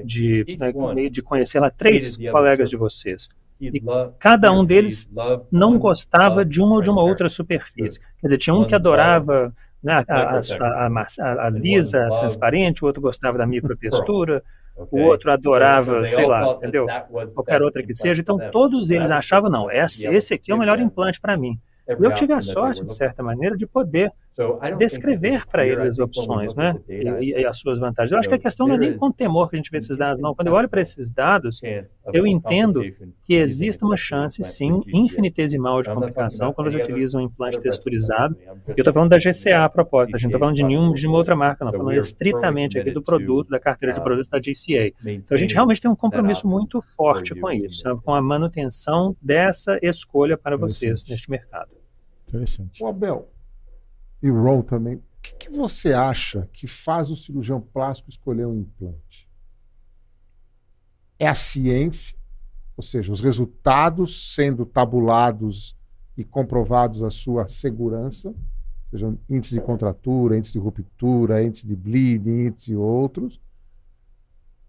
de, né, de conhecer lá três colegas de vocês. E cada um deles não gostava de uma ou de uma outra superfície. Quer dizer, tinha um que adorava né, a, a, a, a, lisa, transparente, o outro gostava da microtextura, o outro adorava, sei lá, entendeu? Qualquer outra que seja. Então, todos eles achavam, não, esse, esse aqui é o melhor implante para mim. Eu tive a sorte, de certa maneira, de poder descrever para eles as opções né? E, e, as suas vantagens. Eu acho que a questão não é nem com o temor que a gente vê esses dados, não. Quando eu olho para esses dados, eu entendo que existe uma chance, sim, infinitesimal de complicação quando eles utilizam um implante texturizado. Eu estou falando da GCA a propósito, a gente não está falando de nenhuma de uma outra marca, não. Falando estritamente aqui do produto, da carteira de produtos da GCA. Então a gente realmente tem um compromisso muito forte com isso, sabe? com a manutenção dessa escolha para vocês neste mercado. Interessante. O Abel, e Ron também. O que, que, você acha que faz o cirurgião plástico escolher um implante? É a ciência, ou seja, os resultados sendo tabulados e comprovados a sua segurança, seja índice de contratura, índice de ruptura, índice de bleeding, índice e outros.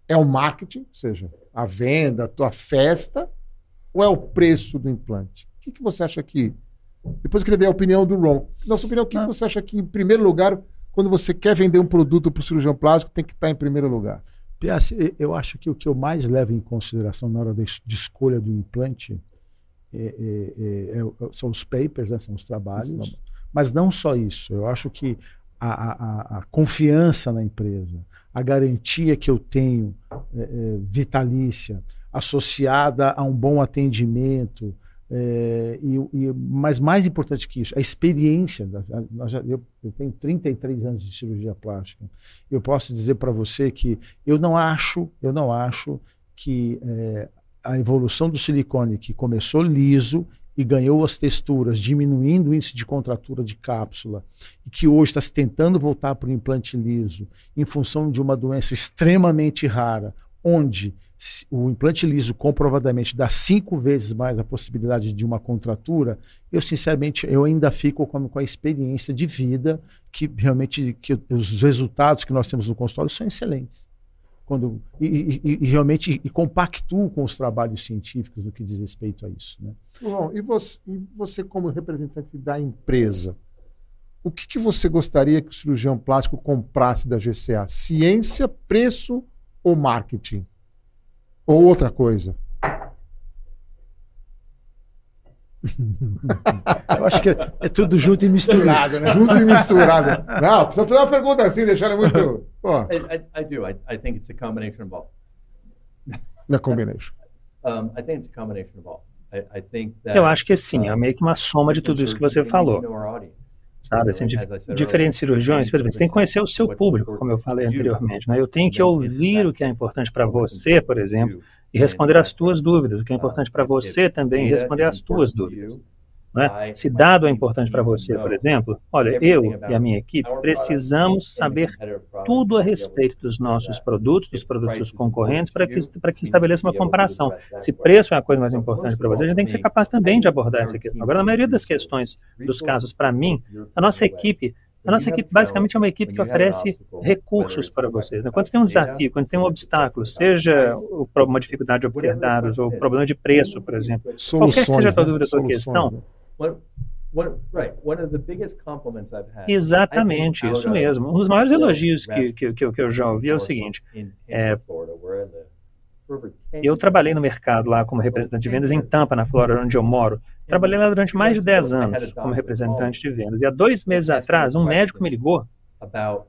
É o marketing, ou seja, a venda, a tua festa, ou é o preço do implante? O que, que você acha que depois queria ver a opinião do Ron. Na sua opinião, o que Não. você acha que, em primeiro lugar, quando você quer vender um produto para o cirurgião plástico, tem que estar em primeiro lugar? Eu acho que o que eu mais levo em consideração na hora de, escolha do implante é, é, é, é são os papers, né, são os trabalhos, mas não só isso. Eu acho que a, a, a confiança na empresa, a garantia que eu tenho é, é, vitalícia, associada a um bom atendimento, é, e, e, mas mais importante que isso, a experiência. eu, eu, tenho 33 anos de cirurgia plástica. Eu posso dizer para você que eu não acho, eu não acho que é, a evolução do silicone que começou liso e ganhou as texturas, diminuindo o índice de contratura de cápsula, e que hoje está se tentando voltar para o implante liso, em função de uma doença extremamente rara, onde o implante liso comprovadamente dá cinco vezes mais a possibilidade de uma contratura, eu sinceramente eu ainda fico com, com a experiência de vida que realmente que os resultados que nós temos no consultório são excelentes. Quando, e, e, e realmente e compactuo com os trabalhos científicos no que diz respeito a isso. Né? Bom, e você, e você como representante da empresa, o que, que você gostaria que o cirurgião plástico comprasse da GCA? Ciência, preço ou marketing? Ou outra coisa? Eu acho que é, é, tudo junto e misturado, né? junto e misturado. Não, precisa fazer uma pergunta assim, deixar muito. I, I, I, do. I, I think it's a combination of all. Combination. Um, I think it's a combination of all. I, I think that, Eu acho que sim, é meio que uma soma de tudo isso que você falou. Sabe, assim, diferentes cirurgiões, você tem que conhecer o seu público, como eu falei anteriormente. Né? Eu tenho que ouvir o que é importante para você, por exemplo, e responder às tuas dúvidas, o que é importante para você também, e responder às tuas dúvidas. Né? Se dado é importante para você, por exemplo, olha, eu e a minha equipe precisamos saber tudo a respeito dos nossos produtos, dos produtos dos concorrentes, para que, para que se estabeleça uma comparação. Se preço é a coisa mais importante para você, a gente tem que ser capaz também de abordar essa questão. Agora, na maioria das questões, dos casos, para mim, a nossa equipe a nossa equipe basicamente é uma equipe que oferece recursos para vocês. Né? Quando você tem um desafio, quando você tem um obstáculo, seja uma dificuldade de obter dados ou problema de preço, por exemplo, qualquer que seja a sua dúvida, a sua questão, Exatamente, isso mesmo. Um dos maiores elogios que, que, que, eu já ouvi é o seguinte: é, eu trabalhei no mercado lá como representante de vendas em Tampa, na Flórida, onde eu moro. Trabalhei lá durante mais de 10 anos como representante de vendas. E há dois meses atrás, um médico me ligou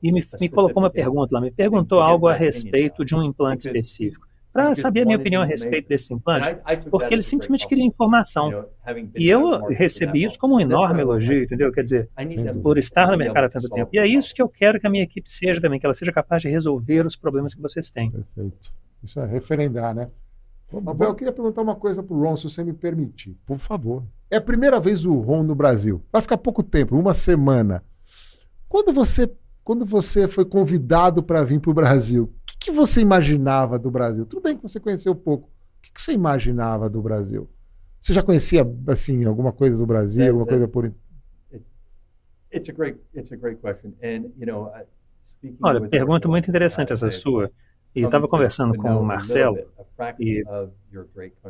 e me, me colocou uma pergunta lá, me perguntou algo a respeito de um implante específico para saber a minha opinião a respeito desse implante, porque ele simplesmente queria informação. E eu recebi isso como um enorme elogio, entendeu? Quer dizer, por estar no mercado há tanto tempo. E é isso que eu quero que a minha equipe seja também, que ela seja capaz de resolver os problemas que vocês têm. Perfeito. Isso é referendar, né? Abel, eu queria perguntar uma coisa para o Ron, se você me permitir. Por favor. É a primeira vez o Ron no Brasil. Vai ficar pouco tempo, uma semana. Quando você, quando você foi convidado para vir para o Brasil, que você imaginava do Brasil? Tudo bem que você conheceu pouco. O que, que você imaginava do Brasil? Você já conhecia assim alguma coisa do Brasil, alguma coisa por It's a great, it's a great question. And, you know, Olha, pergunta muito interessante essa sua. E eu estava conversando com o Marcelo e,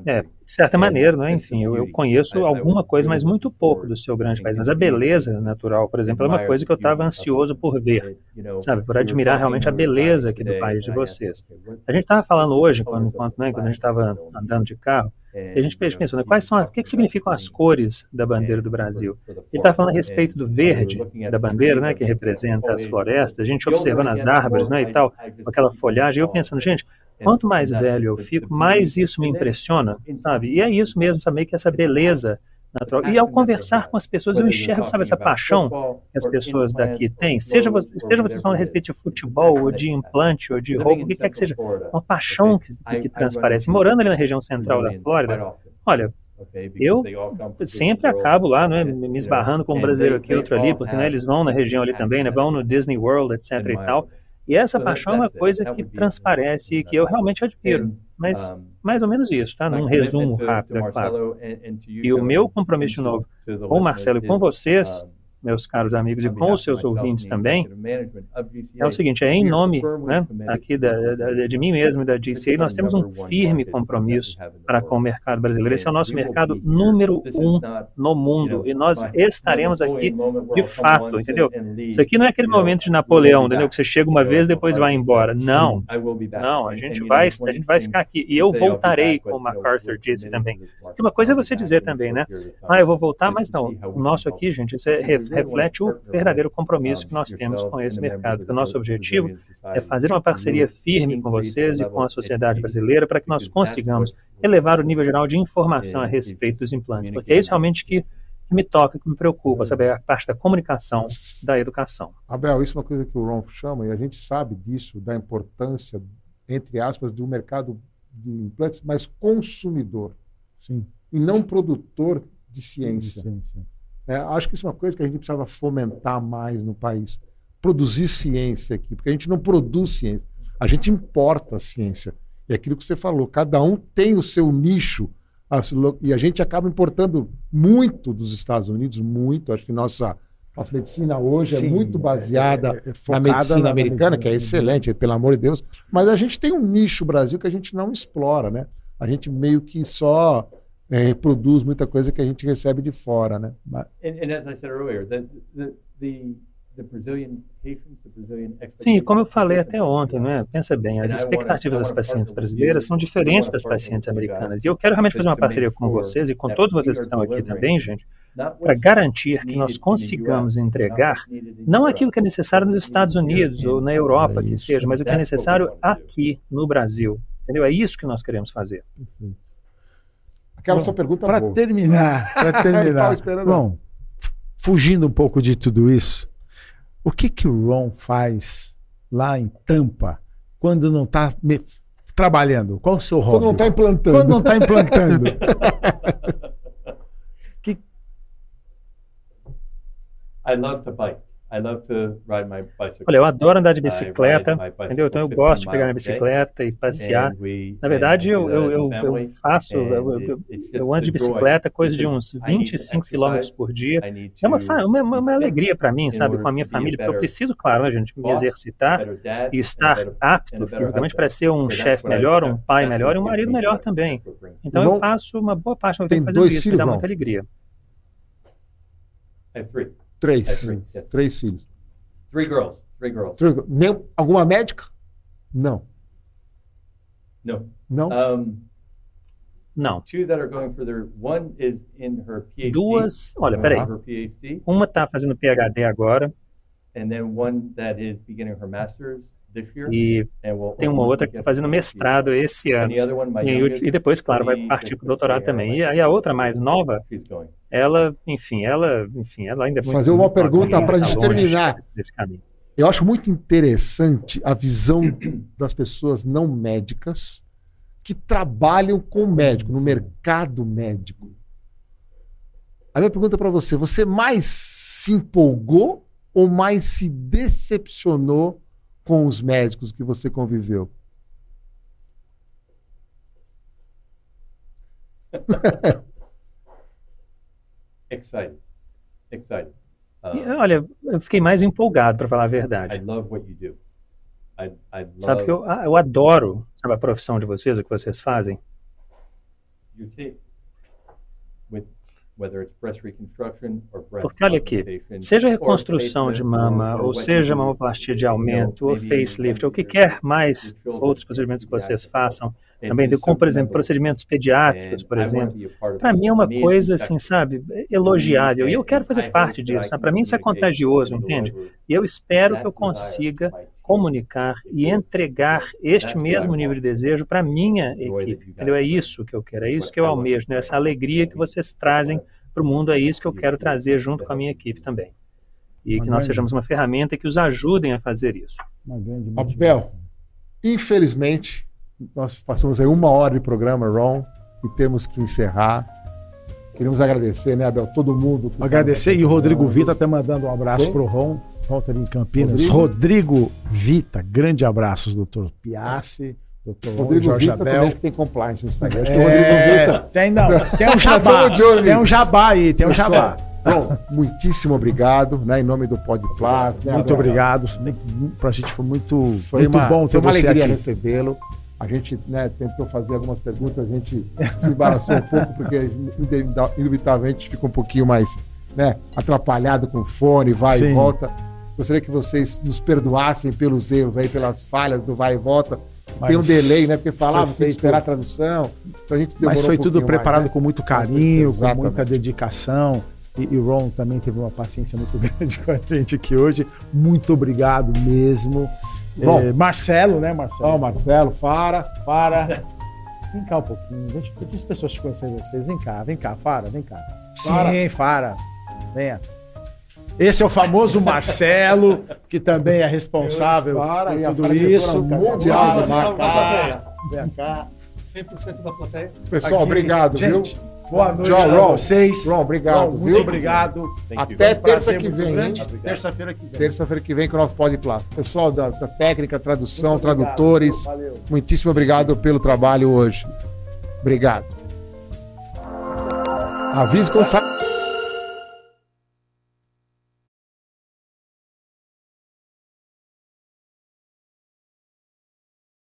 é, de certa maneira, né, enfim, eu, eu conheço alguma coisa, mas muito pouco do seu grande país. Mas a beleza natural, por exemplo, é uma coisa que eu estava ansioso por ver, sabe, por admirar realmente a beleza aqui do país de vocês. A gente estava falando hoje, quando, quando, né, quando a gente estava andando de carro, e a gente pensou, né, quais são, o que, que significam as cores da bandeira do Brasil? Ele está falando a respeito do verde da bandeira, né, que representa as florestas, a gente observando as árvores, né, e tal, com aquela folhagem, eu pensando, gente, quanto mais velho eu fico, mais isso. me impressiona, sabe? E é isso mesmo, sabe, que essa beleza natural. E ao conversar com as pessoas, eu enxergo, sabe, essa paixão que as pessoas daqui têm, seja, esteja vocês falando a respeito de futebol, ou de implante, ou de roupa, o que quer que seja, uma paixão que, que transparece. Morando ali na região central da Flórida, olha, eu sempre acabo lá, né, me esbarrando com um brasileiro aqui, outro ali, porque né, eles vão na região ali também, né, vão no Disney World, etc e tal. E essa paixão é uma coisa que transparece e que eu realmente admiro. Mas mais ou menos isso, tá? Num resumo rápido, é claro. E o meu compromisso novo com o Marcelo e com vocês meus caros amigos, e com os seus ouvintes também, é o seguinte: é em nome né, aqui da, da, de mim mesmo e da GCA, nós temos um firme compromisso para com o mercado brasileiro. Esse é o nosso mercado número um no mundo e nós estaremos aqui de fato, entendeu? Isso aqui não é aquele momento de Napoleão, entendeu? Que você chega uma vez depois vai embora. Não, não, a gente vai, a gente vai ficar aqui e eu voltarei, como MacArthur disse também. Porque uma coisa é você dizer também, né? Ah, eu vou voltar, mas não. O nosso aqui, gente, isso é reflete o verdadeiro compromisso que nós temos com esse mercado. Porque o nosso objetivo é fazer uma parceria firme com vocês e com a sociedade brasileira para que nós consigamos elevar o nível geral de informação a respeito dos implantes, porque é isso realmente que que me toca, que me preocupa, saber a parte da comunicação, da educação. Abel, isso é uma coisa que o Ron chama, e a gente sabe disso, da importância, entre aspas, do mercado de implantes, mas consumidor. Sim. E não produtor de ciência. Sim, sim. É, acho que isso é uma coisa que a gente precisava fomentar mais no país. Produzir ciência aqui, porque a gente não produz ciência, a gente importa a ciência. E é aquilo que você falou, cada um tem o seu nicho. E a gente acaba importando muito dos Estados Unidos, muito. Acho que nossa, nossa medicina hoje é Sim, é muito baseada é, é, na medicina na americana, que é excelente, pelo amor de Deus. Mas a gente tem um nicho Brasil que a gente não explora, né? A gente meio que só é, reproduz muita coisa que a gente recebe de fora, né? And, and as I said earlier, the, the, Sim, como eu falei até ontem, né? pensa bem, as expectativas das pacientes brasileiras são diferentes das pacientes americanas. E eu quero realmente fazer uma parceria com vocês e com todos vocês que estão aqui também, gente, para garantir que nós consigamos entregar não aquilo que é necessário nos Estados Unidos ou na Europa, que seja, mas o que é necessário aqui no Brasil. Entendeu? É isso que nós queremos fazer. Aquela sua pergunta Para terminar, para terminar. Bom, fugindo um pouco de tudo isso, o que que o Ron faz lá em Tampa quando não está trabalhando? Qual o seu hobby? Quando não está implantando. Quando não está implantando. que... I love to bike. Olha, eu adoro andar de bicicleta, entendeu? Então eu gosto de pegar minha bicicleta e passear. Na verdade, eu, eu, eu, eu faço, eu, eu, ando de bicicleta coisa de uns 25 quilômetros por dia. É uma, uma, uma alegria para mim, sabe, com a minha família, porque eu preciso, claro, né, gente, me exercitar e estar apto fisicamente para ser um chefe melhor, um pai melhor e um marido melhor também. Então eu passo uma boa parte do tempo fazendo isso, me dá muita alegria. I have three. Três. Yes. Três filhos. Three girls. Three girls. Three, nem, alguma médica? Não. No. Não? Um, não. Two that are going for their, one is in her PhD. Duas, olha, peraí. PhD. Uma está fazendo PhD agora. And then one that is beginning her master's. E tem uma outra que está fazendo mestrado esse ano. E, e depois, claro, vai partir para o doutorado também. E aí a outra mais nova, ela, enfim, ela, enfim, ela ainda é muito Fazer uma pergunta para a gente terminar. Eu acho muito interessante a visão das pessoas não médicas que trabalham com médico, no mercado médico. A minha pergunta para você: você mais se empolgou ou mais se decepcionou com os médicos que você conviveu? excited. Excited. Uh, Olha, eu fiquei mais empolgado, para falar a verdade. I love what you do. I, I love sabe que eu, ah, eu adoro sabe, a profissão de vocês, o que vocês fazem. Your team. With porque olha aqui, seja reconstrução de mama, ou seja mamoplastia de aumento, ou facelift, ou o que quer mais outros procedimentos que vocês façam, também como, por exemplo, procedimentos pediátricos, por exemplo, para mim é uma coisa, assim, sabe, elogiável. E eu quero fazer parte disso. Para mim isso é contagioso, entende? E eu espero que eu consiga comunicar e entregar este mesmo nível de desejo para a minha equipe. Entendeu? É isso que eu quero, é isso que eu almejo, né? essa alegria que vocês trazem para o mundo, é isso que eu quero trazer junto com a minha equipe também. E que nós sejamos uma ferramenta que os ajudem a fazer isso. Abel, infelizmente, nós passamos aí uma hora de programa, Ron, e temos que encerrar. Queremos agradecer, né, Abel? Todo mundo. Agradecer. E o Rodrigo Vita até mandando um abraço para o Ron, volta ali em Campinas. Rodrigo, Rodrigo Vita, grande abraços, doutor Piassi. Doutor Rodrigo Jorge Vita Abel. também tem compliance no Instagram. Acho é, que o Rodrigo Vita. Tem, não. Tem um jabá. tem um jabá aí, tem um jabá. Bom, muitíssimo obrigado, né, em nome do Podplas. Né, muito obrigado. Para a gente foi muito, foi muito uma, bom ter foi uma alegria recebê-lo. A gente né, tentou fazer algumas perguntas, a gente se embaraçou um pouco, porque inevitavelmente fica um pouquinho mais né, atrapalhado com fone, vai Sim. e volta. Gostaria que vocês nos perdoassem pelos erros aí, pelas falhas do vai e volta. Mas Tem um delay, né? Porque falava, tem que esperar a tradução. Então a gente Mas foi um tudo preparado mais, né? com muito carinho, com muita dedicação. E, e Ron também teve uma paciência muito grande com a gente aqui hoje. Muito obrigado mesmo. Bom, é, Marcelo, né, Marcelo? Ó, oh, Marcelo, Fara. Fara. Vem cá um pouquinho. Deixa, deixa as pessoas te conhecerem vocês. Vem cá, vem cá, Fara, vem cá. Fara. Sim, Fara. Venha. Esse é o famoso Marcelo, que também é responsável Fara, por tudo isso. Mundial do Vem cá. 100% da plateia. Pessoal, Aqui. obrigado, gente, viu? Boa noite Tchau, a vocês. Ron, obrigado, Ron, viu? Muito obrigado. Até terça que vem, hein? Terça-feira que vem. Terça-feira que vem com o nosso Pode Plata. Pessoal da, da, técnica, tradução, tradutores, Valeu. muitíssimo obrigado pelo trabalho hoje. Obrigado. Avise quando sabe.